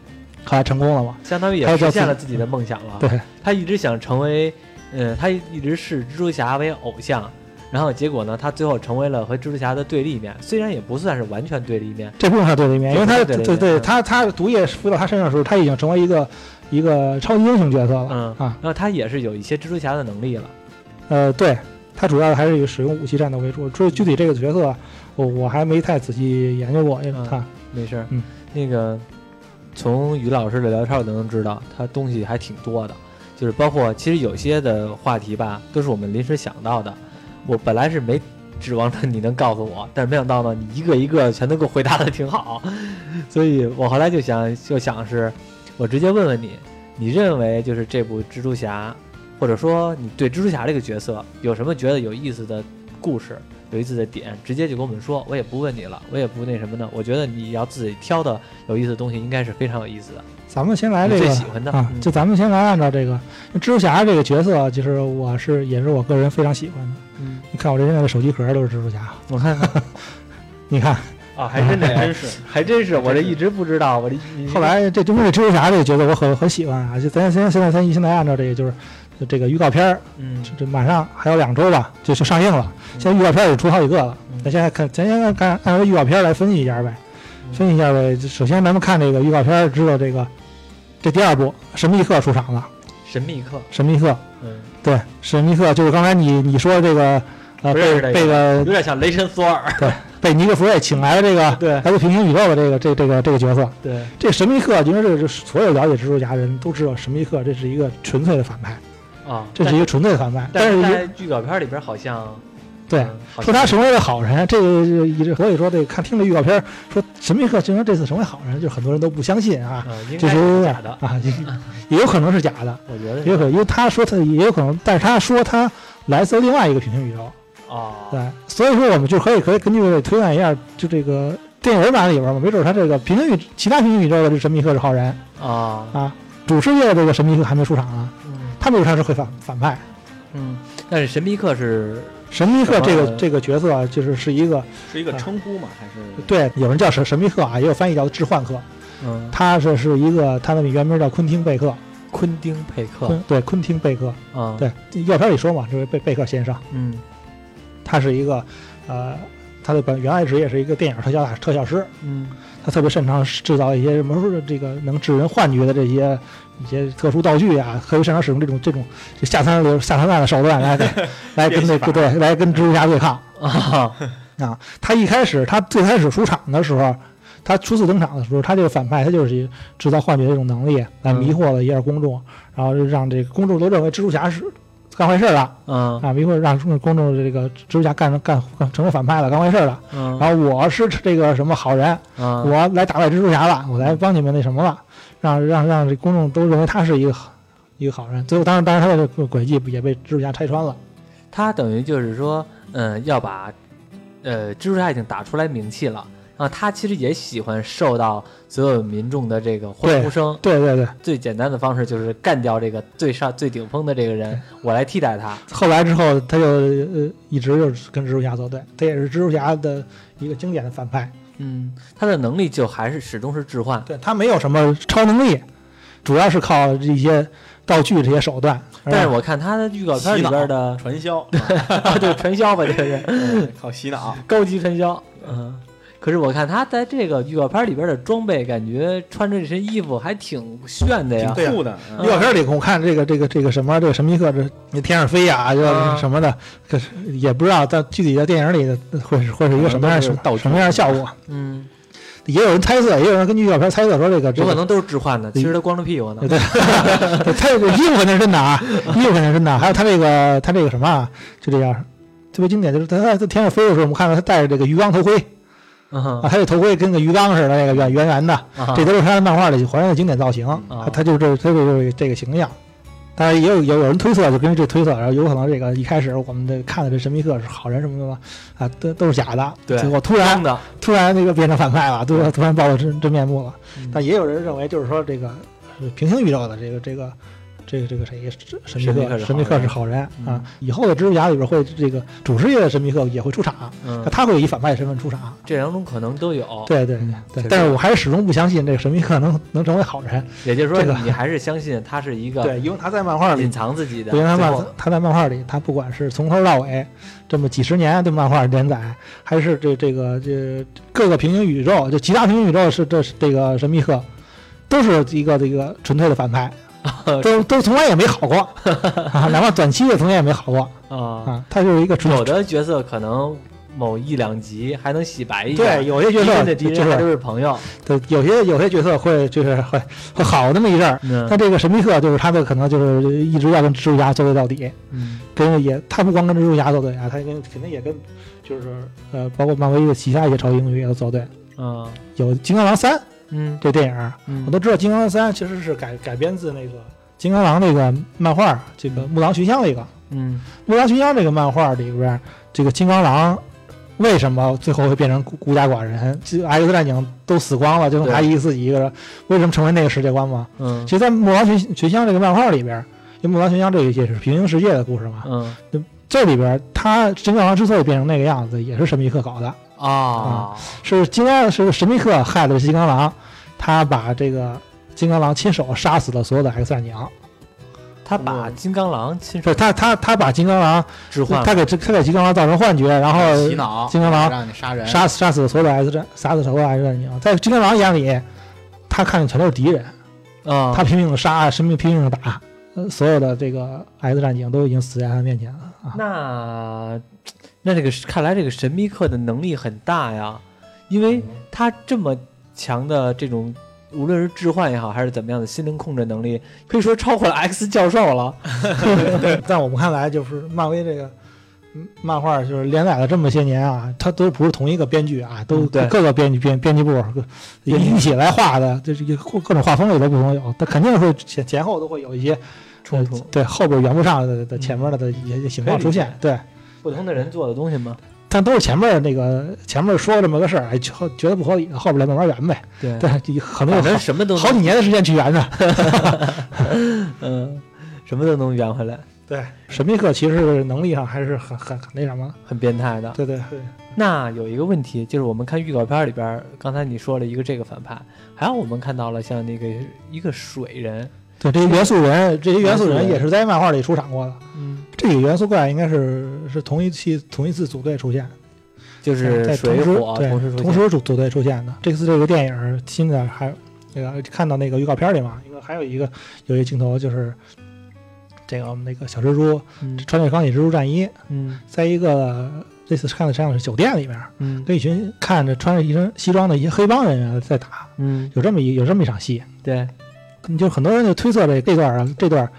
后来成功了嘛？相当于也实现了自己的梦想了。对，他一直想成为，呃，他一直视蜘蛛侠为偶像，然后结果呢，他最后成为了和蜘蛛侠的对立面。虽然也不算是完全对立面，这不算对立面，因为他对对对，他他毒液附到他身上的时候，他已经成为一个一个超级英雄角色了。嗯啊，然后他也是有一些蜘蛛侠的能力了。呃，对他主要还是以使用武器战斗为主。具具体这个角色，我我还没太仔细研究过。他没事，嗯，那个。从于老师的聊天，我都能知道他东西还挺多的，就是包括其实有些的话题吧，都是我们临时想到的。我本来是没指望着你能告诉我，但是没想到呢，你一个一个全都给我回答的 挺好，所以我后来就想就想是，我直接问问你，你认为就是这部蜘蛛侠，或者说你对蜘蛛侠这个角色有什么觉得有意思的故事，有意思的点，直接就跟我们说，我也不问你了，我也不那什么的。我觉得你要自己挑的有意思的东西，应该是非常有意思的。咱们先来这个最喜欢的啊，就咱们先来按照这个蜘蛛侠这个角色，就是我是也是我个人非常喜欢的。嗯，你看我这现在的手机壳都是蜘蛛侠，我看看，你看啊，还真的 真是，还真是，我这一直不知道，我这后来这就是蜘蛛侠这个角色，我很很喜欢啊。就咱现在现在咱现在按照这个就是这个预告片儿，嗯，这马上还有两周吧，就就上映了。现在预告片也出好几个了，咱现在看，咱先看按照预告片来分析一下呗，分析一下呗。首先咱们看这个预告片，知道这个。这第二部，神秘客出场了。神秘客，神秘客，嗯，对，神秘客就是刚才你你说这个，呃，被被个有点像雷神索尔，对，被尼克弗瑞请来的这个，对，来自平行宇宙的这个这这个这个角色，对，这神秘客，因为这个所有了解蜘蛛侠人都知道，神秘客这是一个纯粹的反派啊，这是一个纯粹的反派，但是在预告片里边好像。对，说他成为了好人，这个一直所以说这看听了预告片说神秘客竟然这次成为好人，就很多人都不相信啊，这是假的啊，也有可能是假的，我觉得也有可能，因为他说他也有可能，但是他说他来自另外一个平行宇宙啊，对，所以说我们就可以可以根据推断一下，就这个电影版里边嘛，没准他这个平行宇其他平行宇宙的这神秘客是好人啊啊，主世界的这个神秘客还没出场啊，他们有他是会反反派，嗯，但是神秘客是。神秘客这个这个角色就是是一个是一个称呼嘛，还是对，有人叫神神秘客啊，也有翻译叫置换客。嗯，他是是一个，他的原名叫昆汀贝克。昆汀贝克，对，昆汀贝克。啊，对，预告片里说嘛，这位贝贝克先生。嗯，他是一个，呃，他的本原来职业是一个电影特效特效师。嗯，他特别擅长制造一些什么这个能致人幻觉的这些。一些特殊道具啊，特别擅长使用这种这种下三流下三滥的手段来 来跟那个对来跟蜘蛛侠对抗 啊啊！他一开始他最开始出场的时候，他初次登场的时候，他这个反派他就是制造幻觉这种能力来迷惑了一下公众，然后让这个公众都认为蜘蛛侠是干坏事了，嗯啊迷惑让公众这个蜘蛛侠干干成了反派了，干坏事了，嗯，然后我是这个什么好人，我来打败蜘蛛侠了，我来帮你们那什么了。让让让这公众都认为他是一个好一个好人，最后当然当然他的这个诡计也被蜘蛛侠拆穿了。他等于就是说，嗯，要把呃蜘蛛侠已经打出来名气了，然后他其实也喜欢受到所有民众的这个欢呼声。对对对，最简单的方式就是干掉这个最上最顶峰的这个人，我来替代他。后来之后，他就呃一直就是跟蜘蛛侠作对，他也是蜘蛛侠的一个经典的反派。嗯，他的能力就还是始终是置换，对他没有什么超能力，主要是靠一些道具这些手段。但是我看他的预告片里边的传销，对传销吧，这个人 靠洗脑，高级传销，嗯。可是我看他在这个预告片里边的装备，感觉穿着这身衣服还挺炫的呀，挺酷的。预告片里我看这个这个这个什么这个神秘客这那天上飞呀，就什么的，可是也不知道在具体的电影里会是会是一个什么样什么什么样的效果。嗯，也有人猜测，也有人根据预告片猜测说这个有可能都是置换的，其实他光着屁股呢。对，他这个衣服肯定是真的啊，衣服肯定是真的。还有他这个他这个什么，就这样特别经典，就是他在天上飞的时候，我们看到他戴着这个鱼缸头盔。啊，他这头盔跟个鱼缸似的，那个圆圆圆的，这都是他的漫画里还原的经典造型。他就这，他就是这个形象。当然也有有有人推测，就根据这推测，然后有可能这个一开始我们这看的这神秘客是好人什么的嘛，啊，都都是假的。对，结果突然突然那个变成反派了，突然突然暴露真真面目了。但也有人认为，就是说这个是平行宇宙的这个这个。这个这个谁神秘客神秘客是好人啊！以后的蜘蛛侠里边会这个主世界的神秘客也会出场，那他会以反派身份出场，这两种可能都有。对对对，但是我还是始终不相信这个神秘客能能成为好人。也就是说，你还是相信他是一个 对，因为他在漫画里隐藏自己的。因为他漫他在漫画里，他不管是从头到尾这么几十年的漫画连载，还是这这个这各个平行宇宙，就其他平行宇宙是这是这个神秘客，都是一个这个纯粹的反派。都都从来也没好过，哪怕短期的从来也没好过啊 啊！他就是一个有的角色可能某一两集还能洗白一下，对，有些角色就是都是朋友，对，有些有些角色会就是会会好那么一阵儿。但这个神秘客就是他的可能就是一直要跟蜘蛛侠作对到底，嗯，跟也他不光跟蜘蛛侠作对啊，他跟肯定也跟就是呃，包括漫威的旗下一些超级英雄也都作对，嗯，有金刚狼三。嗯，这电影我都知道，《金刚三》其实是改改编自那个《金刚狼》那个漫画，这个木狼寻香那个。嗯，木狼寻香这个漫画里边，这个金刚狼为什么最后会变成孤孤家寡人？就 X 战警都死光了，就剩他一自己一个人，为什么成为那个世界观嘛？嗯，其实，在《木狼群群像》这个漫画里边，因为《木狼群像》这一些是平行世界的故事嘛，嗯，这里边他金刚狼之所以变成那个样子，也是神秘客搞的啊，是金刚是神秘客害了金刚狼，他把这个金刚狼亲手杀死了所有的 X 战警。他把金刚狼亲手，他他他把金刚狼置换，他给他给金刚狼造成幻觉，然后洗脑，金刚狼让你杀人，杀死杀死所有的 X 战，杀死所有的 X 战警。在金刚狼眼里，他看见全都是敌人啊，他拼命的杀，生命拼命的打，所有的这个 X 战警都已经死在他面前了。那那这个看来这个神秘客的能力很大呀，因为他这么强的这种。无论是置换也好，还是怎么样的心灵控制能力，可以说超过了 X 教授了。在我们看来，就是漫威这个漫画，就是连载了这么些年啊，它都不是同一个编剧啊，都各个编剧编编辑部一起来画的，就是各种画风也都不同有，它肯定会前前后都会有一些冲突，对后边圆不上的的前面的的一些情况出现，对不同的人做的东西吗。但都是前面那个前面说这么个事儿，哎，觉觉得不合理，后边来慢慢圆呗。对对，可能有什么都好几年的时间去圆呢。嗯，什么都能圆回来。对，神秘客其实能力上还是很很很那什么，很变态的。对对对。那有一个问题，就是我们看预告片里边，刚才你说了一个这个反派，还有我们看到了像那个一个水人。对，这些元素人，这些元素人也是在漫画里出场过的。嗯，这个元素怪应该是是同一期同一次组队出现，就是在同时对同时组组队出现的。这次这个电影新的还那个看到那个预告片里嘛，一个还有一个有一个镜头就是这个我们那个小蜘蛛穿着钢铁蜘蛛战衣，嗯，在一个类似看的像是酒店里面，嗯，跟一群看着穿着一身西装的一些黑帮人员在打，嗯，有这么一有这么一场戏，对。你就很多人就推测这这段啊，这段，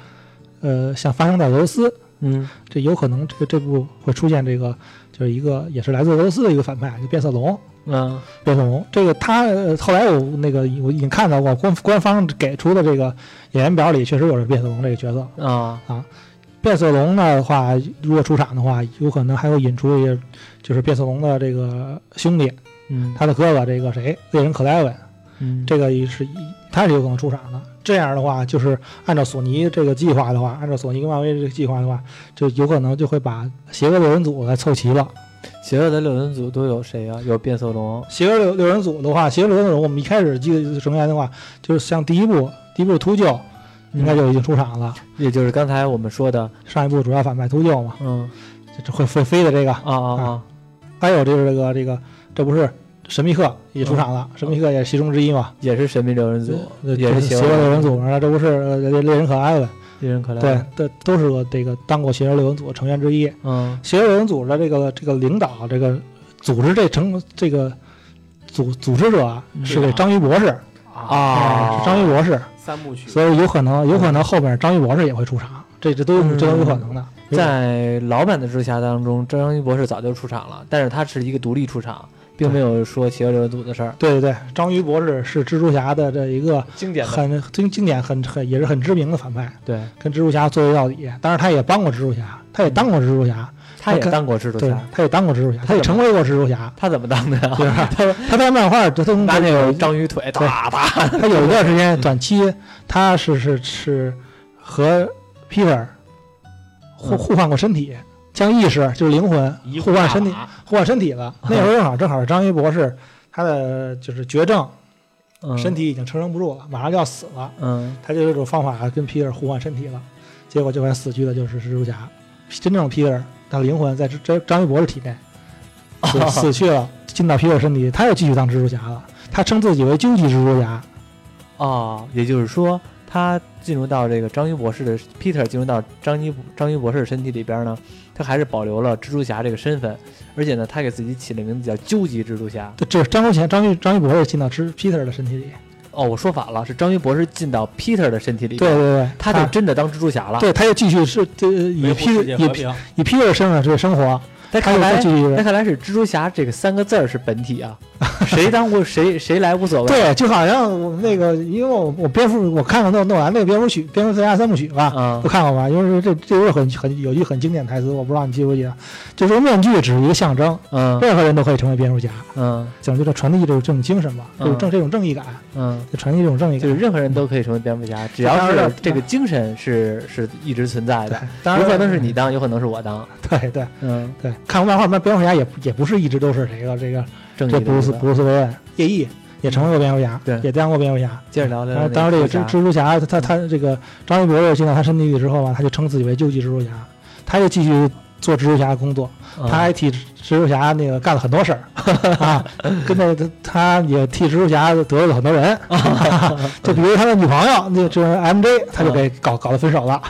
呃，像发生在俄罗斯，嗯，这有可能这个这部会出现这个，就是一个也是来自俄罗斯的一个反派，就变色龙，嗯，变色龙，这个他后来我那个我已经看到过官官方给出的这个演员表里确实有这变色龙这个角色啊。啊，变色龙的话，如果出场的话，有可能还会引出一些，就是变色龙的这个兄弟，嗯，他的哥哥这个谁，猎人克莱文，嗯，这个是他是有可能出场的。这样的话，就是按照索尼这个计划的话，按照索尼跟漫威这个计划的话，就有可能就会把邪恶六人组来凑齐了。邪恶的六人组都有谁啊？有变色龙。邪恶六六人组的话，邪恶六人组我们一开始记得成员的话，就是像第一部，第一部秃鹫应该就已经出场了，也就是刚才我们说的上一部主要反派秃鹫嘛。嗯，就会会飞的这个啊啊啊！还有就是这个这个，这不是。神秘客也出场了，神秘客也是其中之一嘛，也是神秘六人组，也是邪恶六人组啊，这不是猎人可爱的，猎人可爱对，这都是个这个当过邪恶六人组成员之一。嗯，邪恶六人组的这个这个领导，这个组织这成这个组组织者是这章鱼博士啊，章鱼博士三部曲，所以有可能有可能后边章鱼博士也会出场，这这都这都有可能的。在老版的蜘蛛侠当中，章鱼博士早就出场了，但是他是一个独立出场。并没有说邪恶六人组的事儿。对对对，章鱼博士是蜘蛛侠的这一个经典、很经经典、很很也是很知名的反派。对，跟蜘蛛侠作对到底。当然，他也帮过蜘蛛侠，他也当过蜘蛛侠，他也当过蜘蛛侠，他也当过蜘蛛侠，他也成为过蜘蛛侠。他怎么当的呀？他他在漫画就拿那个章鱼腿打打。他有一段时间短期，他是是是和 Peter 互互换过身体。将意识就是灵魂互换身体，互换身体了。那时候正好正好是章鱼博士，他的就是绝症，身体已经承受不住了，马上就要死了。嗯，他就这种方法跟皮尔互换身体了，结果就快死去的就是蜘蛛侠。真正的皮尔，他灵魂在这章鱼博士体内 死去了，进到皮尔身体，他又继续当蜘蛛侠了。他称自己为究极蜘蛛侠。哦，也就是说，他进入到这个章鱼博士的 Peter 进入到章鱼章鱼博士的身体里边呢。他还是保留了蜘蛛侠这个身份，而且呢，他给自己起了名字叫究极蜘蛛侠。对，这是张国贤、章鱼、章鱼博士进到蜘 Peter 的身体里。哦，我说反了，是章鱼博士进到 Peter 的身体里。对对对，他就真的当蜘蛛侠了。对，他又继续是就以 Peter 以以 Peter 身份去生活。那看来那看来是蜘蛛侠这个三个字儿是本体啊。谁当过谁谁来无所谓。对，就好像我们那个，因为我我蝙蝠我看过诺诺兰那个蝙蝠曲，蝙蝠最佳三部曲吧，嗯都看过吧？因为这这是很很有句很经典台词，我不知道你记不记得，就是面具只是一个象征，嗯任何人都可以成为蝙蝠侠，嗯讲究的传递这种这种精神吧，嗯就是正这种正义感，嗯，就传递这种正义感。就是任何人都可以成为蝙蝠侠，只要是这个精神是是一直存在的。，当然有可能是你当，有可能是我当。对对嗯，对，看过漫画，那蝙蝠侠也也不是一直都是这个这个这布鲁斯布鲁斯韦恩，夜翼也成为过蝙蝠侠，对也当过蝙蝠侠。接着聊聊然后当然这个蜘蜘蜘蛛侠，他他他这个张一博士进到他身体里之后吧，他就称自己为究极蜘蛛侠，他就继续做蜘蛛侠的工作，嗯他还替蜘蛛侠那个干了很多事儿 啊，跟那个他也替蜘蛛侠得罪了很多人，就比如他的女朋友，那就是 MJ，他就给搞搞得分手了，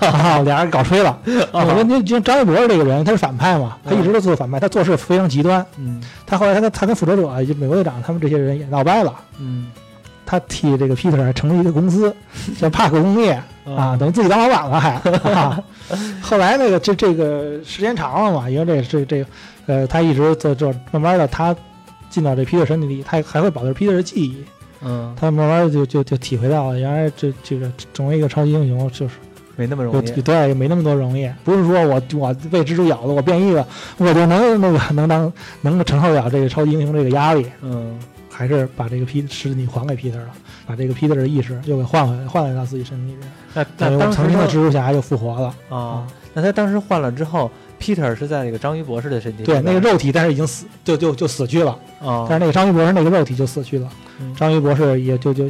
啊，俩人搞吹了。我觉得你就张一博这个人，他是反派嘛，他一直都做反派，他做事非常极端。嗯他后来他跟他跟复仇者，就美国队长他们这些人也闹掰了。嗯他替这个 Peter 还成立一个公司，叫帕克工业啊，等于自己当老板了还。啊、后来那个这这个时间长了嘛，因为这这这个呃，他一直做这，慢慢的他进到这 Peter 身体里，他还会保留 Peter 的记忆，嗯，他慢慢就就就体会到了，原来这这个成为一个超级英雄就是没那么容易。对也没那么多容易，不是说我我被蜘蛛咬了，我变异了，我就能那个能当能够承受了这个超级英雄这个压力。嗯还是把这个皮尸体还给 Peter 了，把这个 Peter 的意识又给换回来，换回到自己身体里面。那那当时曾经的蜘蛛侠又复活了。啊，那他当时换了之后，Peter 是在那个章鱼博士的身体里对，那个肉体，但是已经死，就就就死去了。啊，但是那个章鱼博士那个肉体就死去了，嗯章鱼博士也就就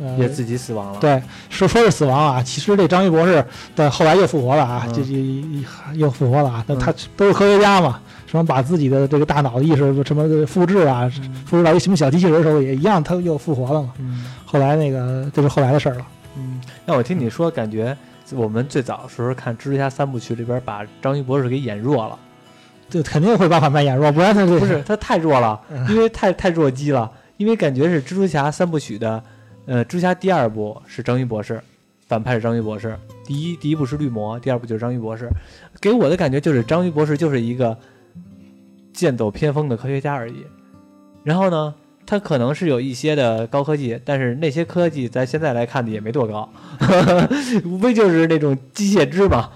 呃也自己死亡了。，对说说是死亡啊，其实这章鱼博士的后来又复活了啊，嗯这这又复活了啊。那嗯他都是科学家嘛，什么把自己的这个大脑意识什么复制啊，复制到一什么小机器人的时候也一样，他又复活了嘛。嗯后来那个这是后来的事儿了。嗯。那我听你说，感觉我们最早的时候看《蜘蛛侠》三部曲里边，把章鱼博士给演弱了。就肯定会把反派演弱，不然他这不是他太弱了嗯，因为太太弱鸡了。因为感觉是蜘蛛侠三部曲的，呃，蜘蛛侠第二部是章鱼博士，反派是章鱼博士。第一第一部是绿魔，第二部就是章鱼博士。给我的感觉就是章鱼博士就是一个剑走偏锋的科学家而已。然后呢，他可能是有一些的高科技，但是那些科技在现在来看的也没多高，无非就是那种机械肢嘛。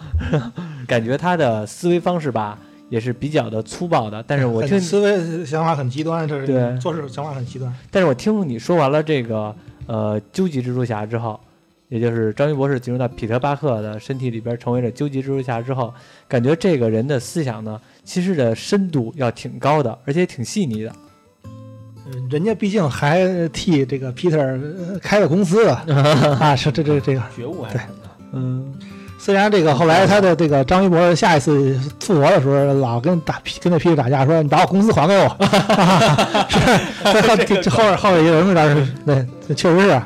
感觉他的思维方式吧，也是比较的粗暴的。但是我听很思维想法很极端，这是对做事想法很极端。但是我听你说完了这个呃究极蜘蛛侠之后，也就是章鱼博士进入到彼得巴克的身体里边，成为了究极蜘蛛侠之后，感觉这个人的思想呢，其实的深度要挺高的，而且挺细腻的。嗯人家毕竟还替这个 Peter 呃开了公司啊，是这这这个。觉悟还对。嗯虽然这个后来他的这个章鱼博士下一次复活的时候，老跟打跟那 Peter 打架，说你把我公司还给我。是，这这后边后边也有这么一段事，对，这确实是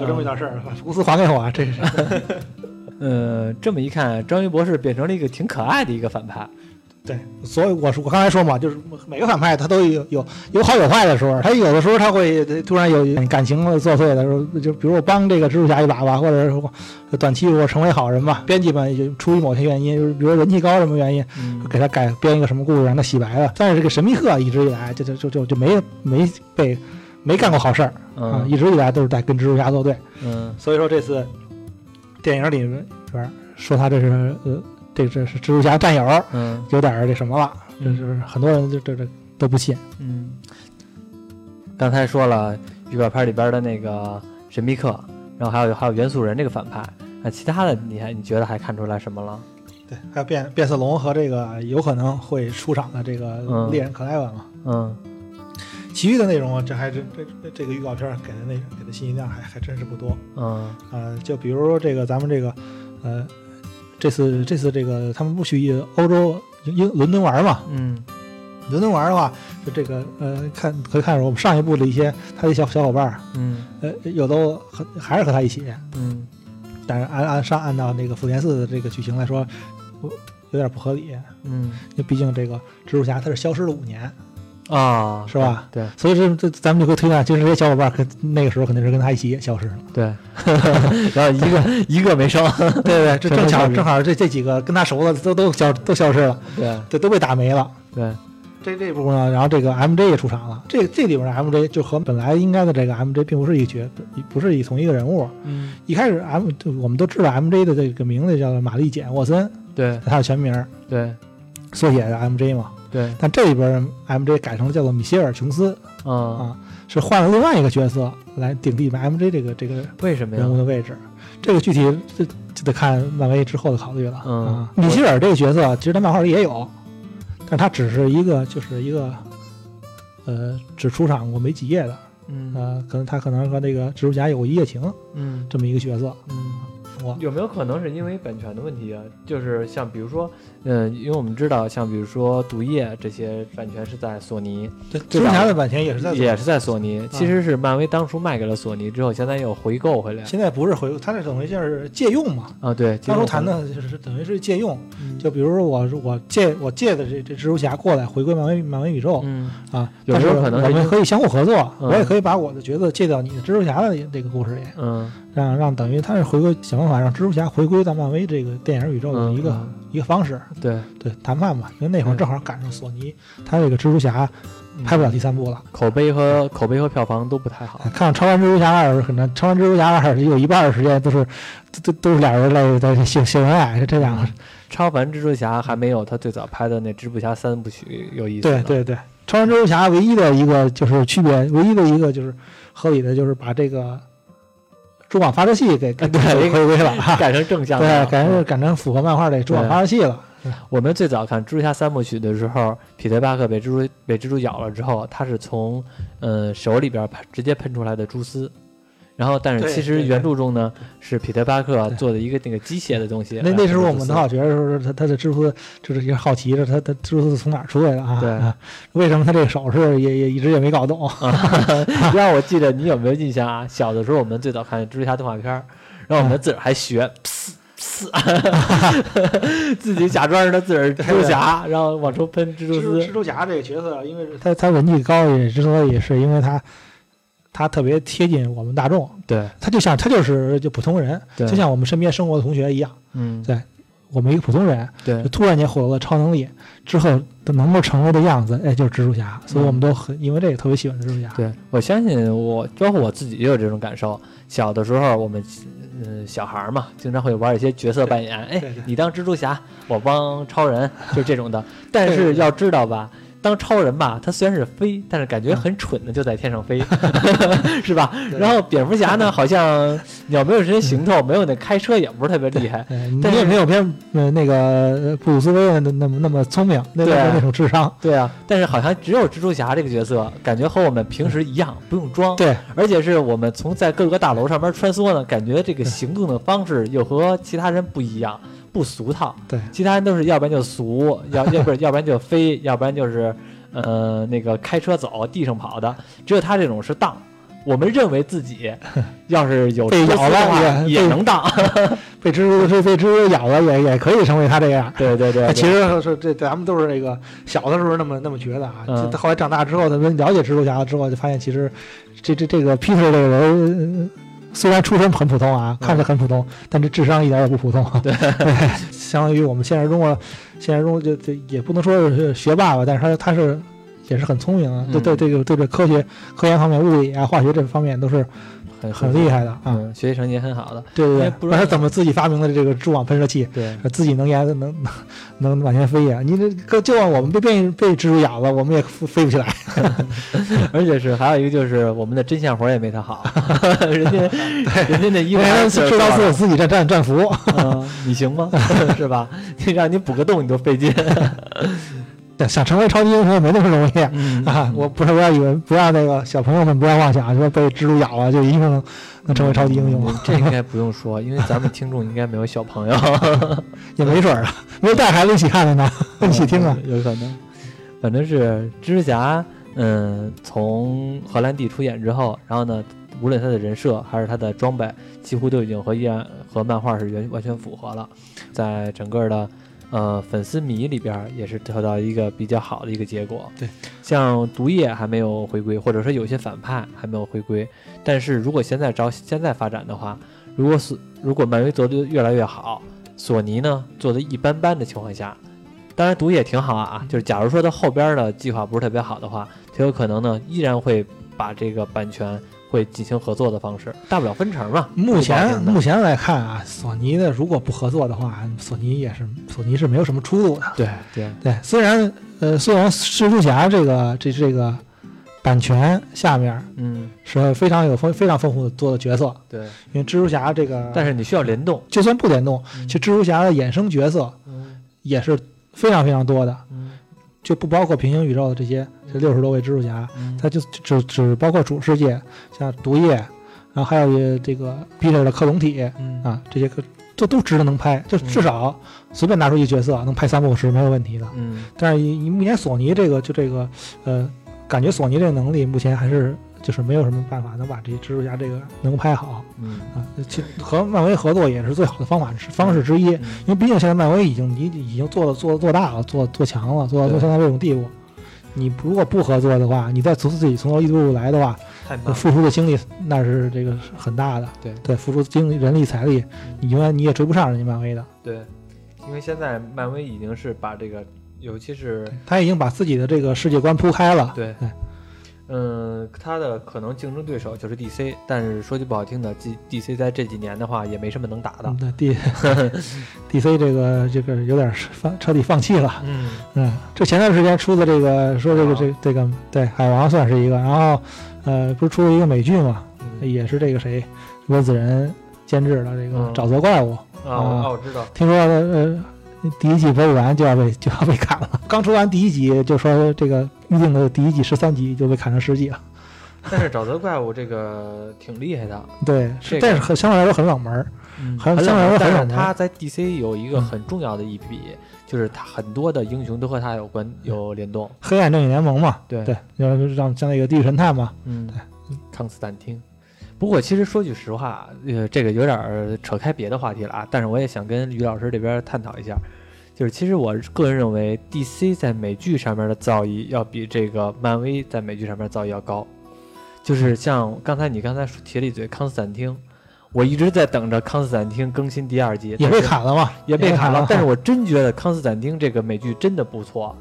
有这么一段事儿，把公司还给我啊，这是。呃，这么一看，章鱼博士变成了一个挺可爱的一个反派。对，所以我说我刚才说嘛，就是每个反派他都有有有好有坏的时候，他有的时候他会突然有感情作祟的时候，就比如我帮这个蜘蛛侠一把吧，或者是说短期我成为好人吧，编辑们也出于某些原因，就是比如人气高什么原因，嗯给他改编一个什么故事让他洗白了。但是这个神秘客一直以来就就就就就没没被没干过好事儿啊，嗯一直以来都是在跟蜘蛛侠作对。嗯所以说这次电影里边说他这是呃这这是蜘蛛侠战友，嗯有点儿这什么了，这就是很多人就这这都不信。嗯。刚才说了预告片里边的那个神秘客，然后还有还有元素人这个反派，那其他的你还你觉得还看出来什么了？对，还有变变色龙和这个有可能会出场的这个嗯猎人克莱文嘛。嗯其余的内容，这还真这这这个预告片给的那给的信息量还还真是不多。嗯呃，就比如说这个咱们这个呃，这次这次这个他们不去欧洲英伦敦玩嘛？嗯伦敦玩的话，就这个呃，看可以看出我们上一部的一些他的小小伙伴儿，嗯呃，有都和还是和他一起，嗯但是按按上按照那个复联四的这个剧情来说，不有点不合理，嗯因为毕竟这个蜘蛛侠他是消失了五年，啊，是吧？对所以这这咱们就可以推断，就是这些小伙伴儿跟那个时候肯定是跟他一起 消失了。对，然后一个一个没剩，对对，这正巧正好这这几个跟他熟的都都消都消失了，对这都被打没了。对，这这部呢，然后这个 MJ 也出场了。这这里边的 MJ 就和本来应该的这个 MJ 并不是一个角，不是一同一个人物。嗯，一开始 M 我们都知道 MJ 的这个名字叫玛丽简沃森，对，他的全名，对，缩写的 MJ 嘛。对。但这里边 MJ 改成了叫做米歇尔琼斯，啊，是换了另外一个角色来顶替 MJ 这个这个为什么人物的位置？这个具体就就得看漫威之后的考虑了。嗯，米歇尔这个角色其实他漫画里也有。但他只是一个，就是一个，呃，只出场过没几页的，嗯，呃，可能他可能和那个蜘蛛侠有过一夜情，嗯，这么一个角色，嗯。有没有可能是因为版权的问题啊？就是像比如说，嗯，因为我们知道，像比如说《毒液》这些版权是在索尼，对，蜘蛛侠的版权也是在也是在索尼。其实是漫威当初卖给了索尼之后，现在又回购回来。现在不是回购，它这等于就是借用嘛。啊，对，当初谈的就是等于是借用。就比如说我我借我借的这这蜘蛛侠过来回归漫威漫威宇宙，嗯啊，有时候可能我们可以相互合作，我也可以把我的角色借到你的蜘蛛侠的这个故事里，嗯。让让等于他是回归想办法让蜘蛛侠回归到漫威这个电影宇宙的一个一个方式，对对谈判吧，因为那会儿正好赶上索尼他这个蜘蛛侠拍不了第三部了，口碑和口碑和票房都不太好。看超凡蜘蛛侠二可能超凡蜘蛛侠二有一半的时间都是都都是俩人在在秀秀恩爱，是这样。超凡蜘蛛侠还没有他最早拍的那蜘蛛侠三部曲有意思。对对对，超凡蜘蛛侠唯一的一个就是区别，唯一的一个就是合理的就是把这个。主网发射器给给回归了，改成正向对，改成改成符合漫画的蛛网发射器了。我们最早看蜘蛛侠三部曲的时候，彼得巴克被蜘蛛被蜘蛛咬了之后，他是从呃手里边直接喷出来的蛛丝。然后，但是其实原著中呢，是彼得巴克做的一个那个机械的东西。那那时候我们都好觉得说他他的蜘蛛就是一个好奇着他他蜘蛛是从哪儿出来的啊？对，为什么他这个手势也也一直也没搞懂？让我记得你有没有印象啊？小的时候我们最早看蜘蛛侠动画片，然后我们自个儿还学，自己假装是他自个儿蜘蛛侠，然后往出喷蜘蛛丝。蜘蛛侠这个角色，因为他他人气高，也之所以是因为他。他特别贴近我们大众，对。他就像他就是就普通人，就像我们身边生活的同学一样，嗯，对，我们一个普通人，对，突然间获得了超能力之后，能够成为的样子，哎，就是蜘蛛侠，所以我们都很因为这个特别喜欢蜘蛛侠。对我相信我，包括我自己也有这种感受。小的时候，我们嗯小孩嘛，经常会玩一些角色扮演，哎，你当蜘蛛侠，我帮超人，就这种的。但是要知道吧。当超人吧，他虽然是飞，但是感觉很蠢的，就在天上飞，是吧？然后蝙蝠侠呢，好像 你要没有这些行头，没有那开车也不是特别厉害。你也没有蝙呃那个布鲁斯威恩的那么那么聪明，那那种智商。对啊，但是好像只有蜘蛛侠这个角色，感觉和我们平时一样，不用装。对，而且是我们从在各个大楼上面穿梭呢，感觉这个行动的方式又和其他人不一样。不俗套，对，其他人都是要不然就俗，要要不然要不然就飞，要不然就是呃那个开车走地上跑的，只有他这种是荡。我们认为自己 要是有被咬了也也能当，被蜘蛛被被蜘蛛咬了也也可以成为他这样。对对对，其实是这咱们都是那个小的时候那么那么觉得啊，后来长大之后，咱们了解蜘蛛侠了之后，就发现其实这这这个 Peter 这个人。虽然出身很普通啊，看着很普通，但这智商一点也不普通。对，相当于我们现实中啊现实中就就也不能说是学霸吧，但是他他是也是很聪明啊，对对这个对这科学科研方面、物理啊、化学这方面都是。很很厉害的啊，学习成绩很好的，对对对，不知道他怎么自己发明的这个蛛网喷射器，对，自己能研能能能往前飞呀？你这就算我们被被被蜘蛛咬了，我们也飞不起来。而且是还有一个就是我们的针线活也没他好，人家人家那衣服知道自自己战战战服，你行吗？是吧？你让你补个洞你都费劲。想成为超级英雄也没那么容易啊！我不是不要以为不要那个小朋友们不要妄想说被蜘蛛咬了就一定能能成为超级英雄。这应该不用说，因为咱们听众应该没有小朋友，也没准儿啊，没带孩子一起看的呢，一起听啊，有可能。反正是蜘蛛侠，嗯，从荷兰弟出演之后，然后呢，无论他的人设还是他的装备，几乎都已经和依然和漫画是完完全符合了，在整个的。呃，粉丝迷里边也是得到一个比较好的一个结果。对，像毒液还没有回归，或者说有些反派还没有回归。但是如果现在照现在发展的话，如果是如果漫威做的越来越好，索尼呢做的一般般的情况下，当然毒液挺好啊，就是假如说它后边的计划不是特别好的话，他有可能呢依然会把这个版权会进行合作的方式，大不了分成嘛。目前目前来看啊，索尼的如果不合作的话，索尼也是索尼是没有什么出路的。对对对，虽然呃虽然蜘蛛侠这个这这个版权下面嗯是非常有丰非常丰富的多的角色，对，因为蜘蛛侠这个，但是你需要联动，就算不联动，其实蜘蛛侠的衍生角色也是。非常非常多的，就不包括平行宇宙的这些，这六十多位蜘蛛侠，它就只只包括主世界，像毒液，然后还有这个 Peter 的克隆体啊，这些这都值得能拍，就至少随便拿出一角色能拍三部是没有问题的。嗯，但是你目前索尼这个就这个呃，感觉索尼这个能力目前还是。就是没有什么办法能把这蜘蛛侠这个能拍好，嗯。啊，其和漫威合作也是最好的方法方式之一，因为毕竟现在漫威已经已已经做了做做大了，做做强了，做到做现在这种地步，你如果不合作的话，你再从自己从头一步步来的话，付出的精力那是这个很大的，对。对，付出精力人力财力，你永远你也追不上人家漫威的，对，因为现在漫威已经是把这个，尤其是他已经把自己的这个世界观铺开了，对。嗯，他的可能竞争对手就是 DC，但是说句不好听的，D D C 在这几年的话也没什么能打的。那 D D C 这个这个有点放彻底放弃了。嗯嗯，这前段时间出的这个说这个这这个对海王算是一个，然后呃不是出了一个美剧嘛，也是这个谁温子仁监制的这个沼泽怪物啊，我知道，听说呃。第一季播不完就要被就要被砍了。刚出完第一集就说这个预定的第一季十三集就被砍成十集了。但是沼泽怪物这个挺厉害的，对，但是很相对来说很冷门，嗯很相对来说很冷门。他在 DC 有一个很重要的一笔，就是他很多的英雄都和他有关有联动。黑暗正义联盟嘛，对对，让像像那个地狱神探嘛，嗯，对，康斯坦丁。不过其实说句实话，呃，这个有点扯开别的话题了啊。但是我也想跟于老师这边探讨一下。就是，其实我个人认为，DC 在美剧上面的造诣要比这个漫威在美剧上面造诣要高。就是像刚才你刚才提了一嘴康斯坦丁，我一直在等着康斯坦丁更新第二季，也被砍了嘛？也被砍了。但是我真觉得康斯坦丁这个美剧真的不错，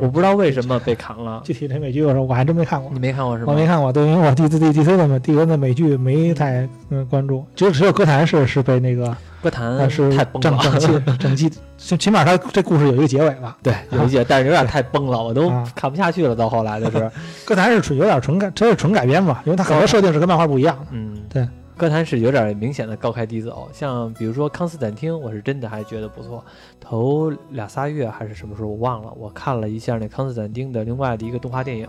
我不知道为什么被砍了。具体那美剧我说我还真没看过，你没看过是吗？我没看过，对，因为我 D C D C 的美 D C 的美剧没太嗯关注，只有只有歌坛是是被那个。歌坛是太崩了，整整 整季，最起码他这故事有一个结尾吧。对，有一结，但是有点太崩了，我都看不下去了。到后来就是，歌坛是纯有点纯改，这是纯改编嘛，因为它很多设定是跟漫画不一样。嗯，对，歌坛是有点明显的高开低走。像比如说康斯坦丁，我是真的还觉得不错。头俩仨月还是什么时候我忘了，我看了一下那康斯坦丁的另外的一个动画电影，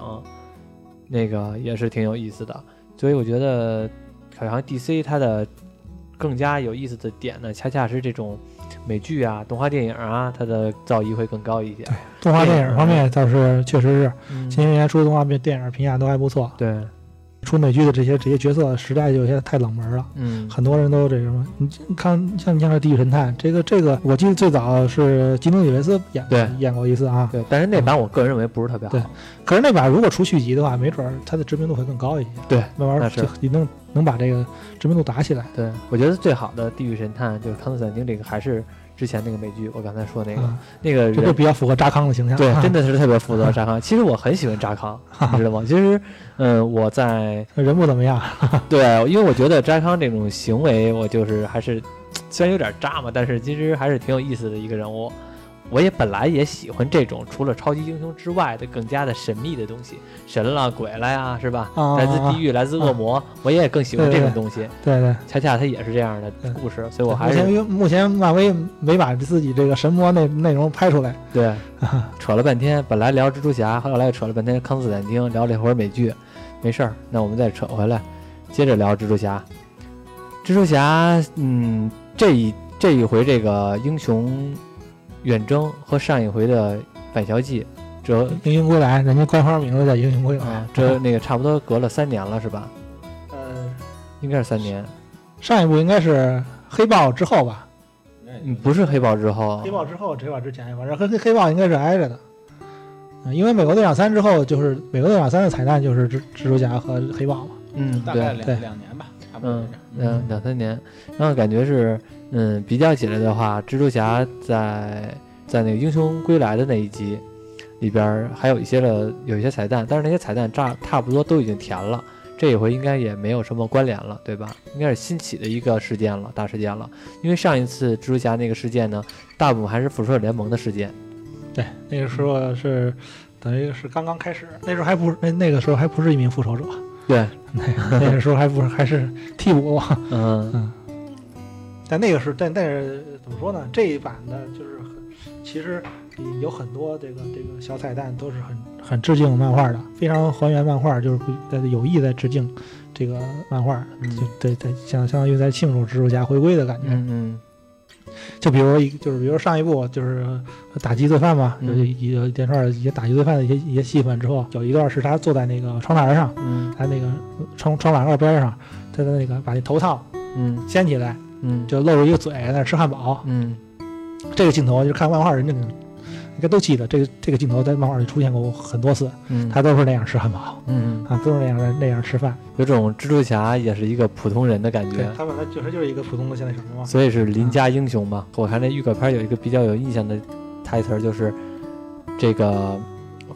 那个也是挺有意思的。所以我觉得好像 DC 它的。更加有意思的点呢，恰恰是这种美剧啊、动画电影啊，它的造诣会更高一些。对，动画电影方面倒是确实是，今年年出的动画片电影评价都还不错。对。出美剧的这些这些角色实在有些太冷门了，嗯，很多人都这什么，你看像你像这《地狱神探》，这个这个，我记得最早是吉努里维斯演对演过一次啊，对，但是那版我个人认为不是特别好，对，可是那版如果出续集的话，没准它的知名度会更高一些，对，慢慢就你能能把这个知名度打起来，对，我觉得最好的《地狱神探》就是康斯坦丁这个还是。之前那个美剧，我刚才说那个，那个这就比较符合扎康的形象。对，真的是特别符合扎康。其实我很喜欢扎康，你知道吗？其实，嗯，我在人不怎么样。对，因为我觉得扎康这种行为，我就是还是虽然有点渣嘛，但是其实还是挺有意思的一个人物。我也本来也喜欢这种除了超级英雄之外的更加的神秘的东西，神了鬼了呀，是吧？来自地狱，来自恶魔，我也更喜欢这种东西。对对，恰恰它也是这样的故事，所以我还是目前目前漫威没把自己这个神魔内内容拍出来。对，扯了半天，本来聊蜘蛛侠，后来又扯了半天康斯坦丁，聊了一会儿美剧，没事儿，那我们再扯回来，接着聊蜘蛛侠。蜘蛛侠，嗯，这一这一回这个英雄。远征和上一回的返桥记，这英雄归来，人家官方名字叫英雄归来，这那个差不多隔了三年了，是吧？呃，应该是三年。上一部应该是黑豹之后吧？嗯，不是黑豹之后。黑豹之后，黑豹之前，反正和黑黑豹应该是挨着的。因为美国队长三之后，就是美国队长三的彩蛋就是蜘蜘蛛侠和黑豹嘛。嗯，大概两两年吧，差不多。嗯，两两三年，然后感觉是。嗯，比较起来的话，蜘蛛侠在在那个《英雄归来》的那一集里边还有一些的有一些彩蛋，但是那些彩蛋差差不多都已经填了，这一回应该也没有什么关联了，对吧？应该是新起的一个事件了，大事件了。因为上一次蜘蛛侠那个事件呢，大部分还是复仇者联盟的事件。对，那个时候是等于是刚刚开始，那时候还不那那个时候还不是一名复仇者。对，那 那个时候还不是还是替补。嗯嗯。但那个是，但但是怎么说呢？这一版的就是很，其实有很多这个这个小彩蛋都是很很致敬漫画的，非常还原漫画，就是在有意在致敬这个漫画，就对在相相当于在庆祝蜘蛛侠回归的感觉。嗯。就比如一就是比如上一部就是打击罪犯嘛，有一有连串一些打击罪犯的一些一些戏份之后，有一段是他坐在那个窗台上，嗯，他那个窗窗栏杆边上，他的那个把那头套嗯掀起来。嗯，就露着一个嘴在那吃汉堡。嗯，这个镜头就是看漫画人那种，应该都记得。这个这个镜头在漫画里出现过很多次。嗯，他都是那样吃汉堡。嗯啊，都是那样那样吃饭。有种蜘蛛侠也是一个普通人的感觉。他本来确实就是一个普通的现在什么嘛。所以是邻家英雄嘛。我看那预告片有一个比较有印象的台词，就是这个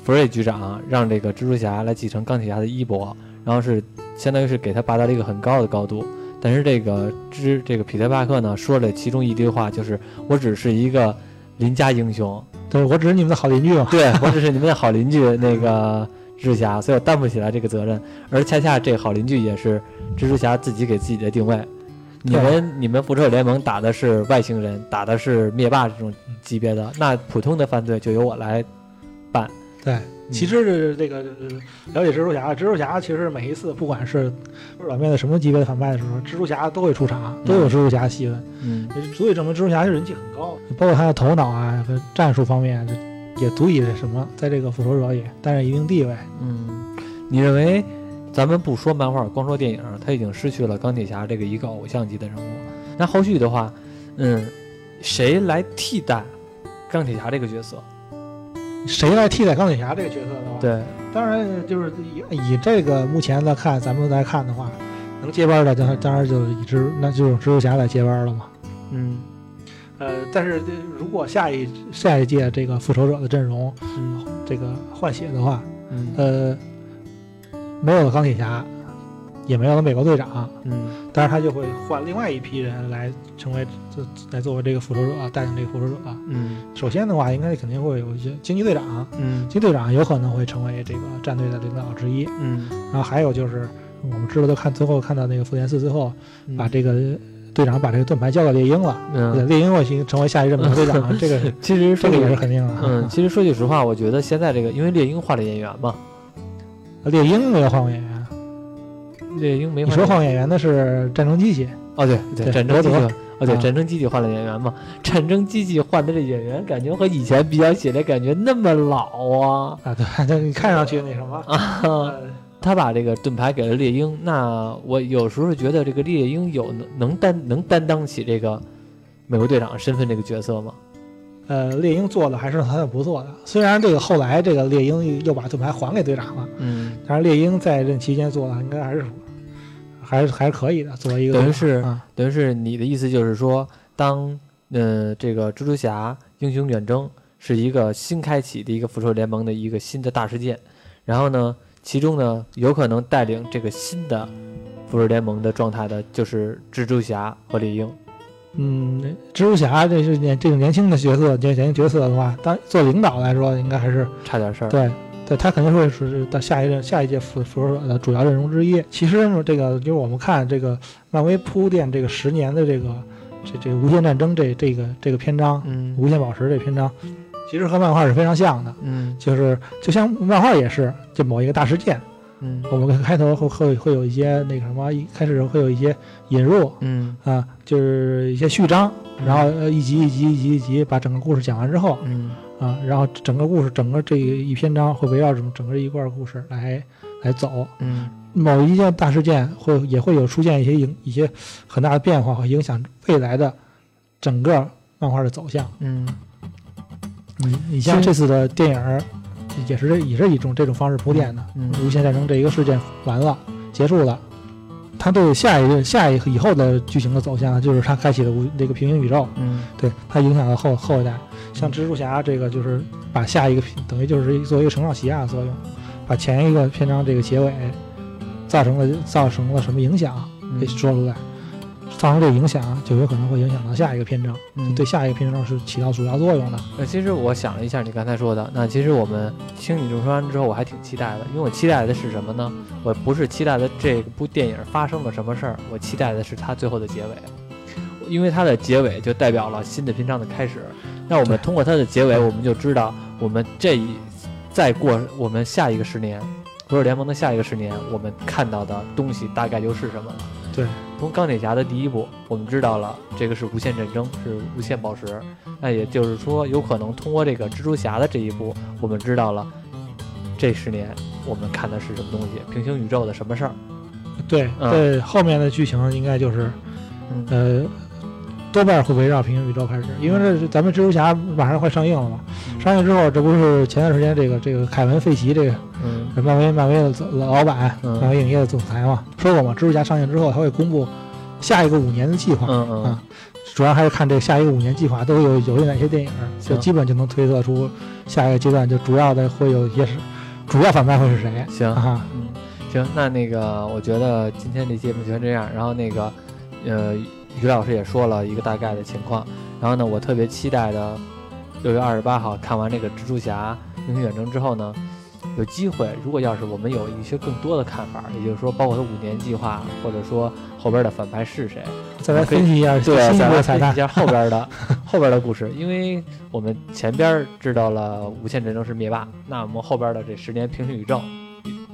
福瑞局长让这个蜘蛛侠来继承钢铁侠的衣钵，然后是相当于是给他拔到了一个很高的高度。但是这个之这个彼得·帕克呢，说了其中一句话，就是我只是一个邻家英雄，对我只是你们的好邻居嘛，对我只是你们的好邻居，那个蜘蛛侠，所以我担不起来这个责任。而恰恰这好邻居也是蜘蛛侠自己给自己的定位，你们你们复仇者联盟打的是外星人，打的是灭霸这种级别的，那普通的犯罪就由我来办。对。其实这个了解蜘蛛侠，蜘蛛侠其实每一次不管是软面的什么级别的反派的时候，蜘蛛侠都会出场，都有蜘蛛侠戏份，嗯，足以证明蜘蛛侠人气很高，包括他的头脑啊和战术方面，也足以什么，在这个复仇者也担任一定地位。嗯，你认为咱们不说漫画，光说电影，他已经失去了钢铁侠这个一个偶像级的人物，那后续的话，嗯，谁来替代钢铁侠这个角色？谁来替代钢铁侠这个角色的话，对，当然就是以以这个目前来看，咱们来看的话，能接班的，当然当然就以蜘，那就是蜘蛛侠来接班了嘛。嗯，呃，但是如果下一下一届这个复仇者的阵容，嗯，这个换血的话，嗯，呃，没有了钢铁侠。也没有了美国队长，嗯，但是他就会换另外一批人来成为，来作为这个复仇者，带领这个复仇者。嗯，首先的话，应该肯定会有一些惊奇队长，嗯，惊奇队长有可能会成为这个战队的领导之一，嗯，然后还有就是我们知道，都看最后看到那个复联四最后，把这个队长把这个盾牌交给猎鹰了，嗯，猎鹰会成成为下一任美国队长，这个 其实这个也是肯定的。嗯，其实说句实话，我觉得现在这个因为猎鹰换了演员嘛，猎鹰没有换过演员。猎鹰没。你说换演员的是战争机器？哦，对对，战争机器。哦，对，战争机器换了演员嘛？战争机器换的这演员，感觉和以前比较起来，感觉那么老啊！啊，对，你看上去那什么啊？他把这个盾牌给了猎鹰，那我有时候觉得这个猎鹰有能能担能担当起这个美国队长身份这个角色吗？呃，猎鹰做的还是很不错的。虽然这个后来这个猎鹰又把盾牌还给队长了，嗯，但是猎鹰在任期间做的应该还是。还是还是可以的，作为一个等于是、啊、等于是你的意思就是说，当呃这个蜘蛛侠英雄远征是一个新开启的一个复仇者联盟的一个新的大事件，然后呢，其中呢有可能带领这个新的复仇者联盟的状态的就是蜘蛛侠和猎鹰。嗯，蜘蛛侠这是年这个年轻的角色，年轻角色的话，当做领导来说，应该还是差点事儿。对。对他肯定会是到下一任下一届复复仇者的主要阵容之一。其实呢，这个就是我们看这个漫威铺垫这个十年的这个这这无限战争这这个这个篇章，嗯，无限宝石这篇章，其实和漫画是非常像的，嗯，就是就像漫画也是，就某一个大事件，嗯，我们开头会会会有一些那个什么，一开始会有一些引入，嗯。啊，就是一些序章，然后一集一集一集一集把整个故事讲完之后，嗯。啊，然后整个故事，整个这一篇章会围绕整整个一段故事来来走。嗯，某一件大事件会也会有出现一些影一些很大的变化，和影响未来的整个漫画的走向。嗯，你你像这次的电影也是也是一种这种方式铺垫的。嗯，无限战争这一个事件完了结束了，它对下一个下一以后的剧情的走向，就是它开启了无那个平行宇宙。嗯，对它影响了后后一代。像蜘蛛侠这个就是把下一个等于就是作为一个承上启下的作用，把前一个篇章这个结尾造成了造成了什么影响给说出来。造成这个影响，就有可能会影响到下一个篇章，对下一个篇章是起到主要作用的。呃其实我想了一下，你刚才说的，那其实我们听你这么说完之后，我还挺期待的，因为我期待的是什么呢？我不是期待的这部电影发生了什么事儿，我期待的是它最后的结尾，因为它的结尾就代表了新的篇章的开始。那我们通过它的结尾，我们就知道我们这一再过我们下一个十年，不是联盟的下一个十年，我们看到的东西大概就是什么了。对。从钢铁侠的第一部，我们知道了这个是无限战争，是无限宝石。那也就是说，有可能通过这个蜘蛛侠的这一部，我们知道了这十年我们看的是什么东西，平行宇宙的什么事儿。对，对，后面的剧情应该就是，呃，多半会围绕平行宇宙开始，因为这咱们蜘蛛侠马上快上映了嘛。上映之后，这不是前段时间这个这个凯文·费奇这个。嗯漫威漫威的老板，漫威影业的总裁嘛，说过嘛，蜘蛛侠上映之后，他会公布下一个五年的计划。嗯嗯，主要还是看这下一个五年计划都有有哪些电影，就基本就能推测出下一个阶段就主要的会有一些是主要反派会是谁。行哈，嗯，行，那那个我觉得今天这节目就先这样。然后那个呃，于老师也说了一个大概的情况。然后呢，我特别期待的六月二十八号看完这个蜘蛛侠英雄远征之后呢。有机会，如果要是我们有一些更多的看法，也就是说，包括他五年计划，或者说后边的反派是谁，再来分析一下，对，再来分析一下后边的后边的故事。因为我们前边知道了无限战争是灭霸，那我们后边的这十年平行宇宙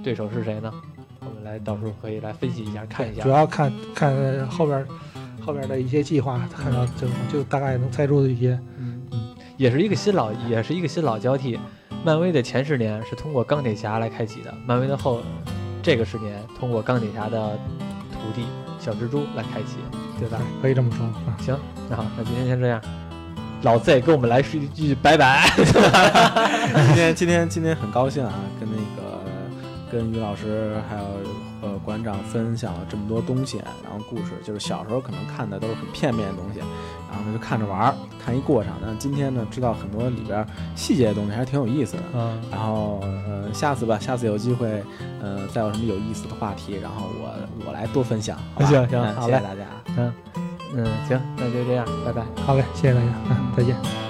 对手是谁呢？我们来到时候可以来分析一下，看一下。主要看看后边后边的一些计划，看到就就大概能猜出一些，嗯嗯，也是一个新老，也是一个新老交替。漫威的前十年是通过钢铁侠来开启的，漫威的后这个十年通过钢铁侠的徒弟小蜘蛛来开启，对吧？可以这么说。行，那好，那今天先这样。老 Z 跟我们来说一句拜拜。今天今天今天很高兴啊，跟那个跟于老师还有呃馆长分享了这么多东西，然后故事就是小时候可能看的都是很片面的东西。然后呢就看着玩儿，看一过程。那今天呢，知道很多里边细节的东西，还是挺有意思的。嗯。然后，呃，下次吧，下次有机会，呃，再有什么有意思的话题，然后我我来多分享。行行，谢谢大家。嗯嗯，行，那就这样，拜拜。好嘞，谢谢大家，嗯，再见。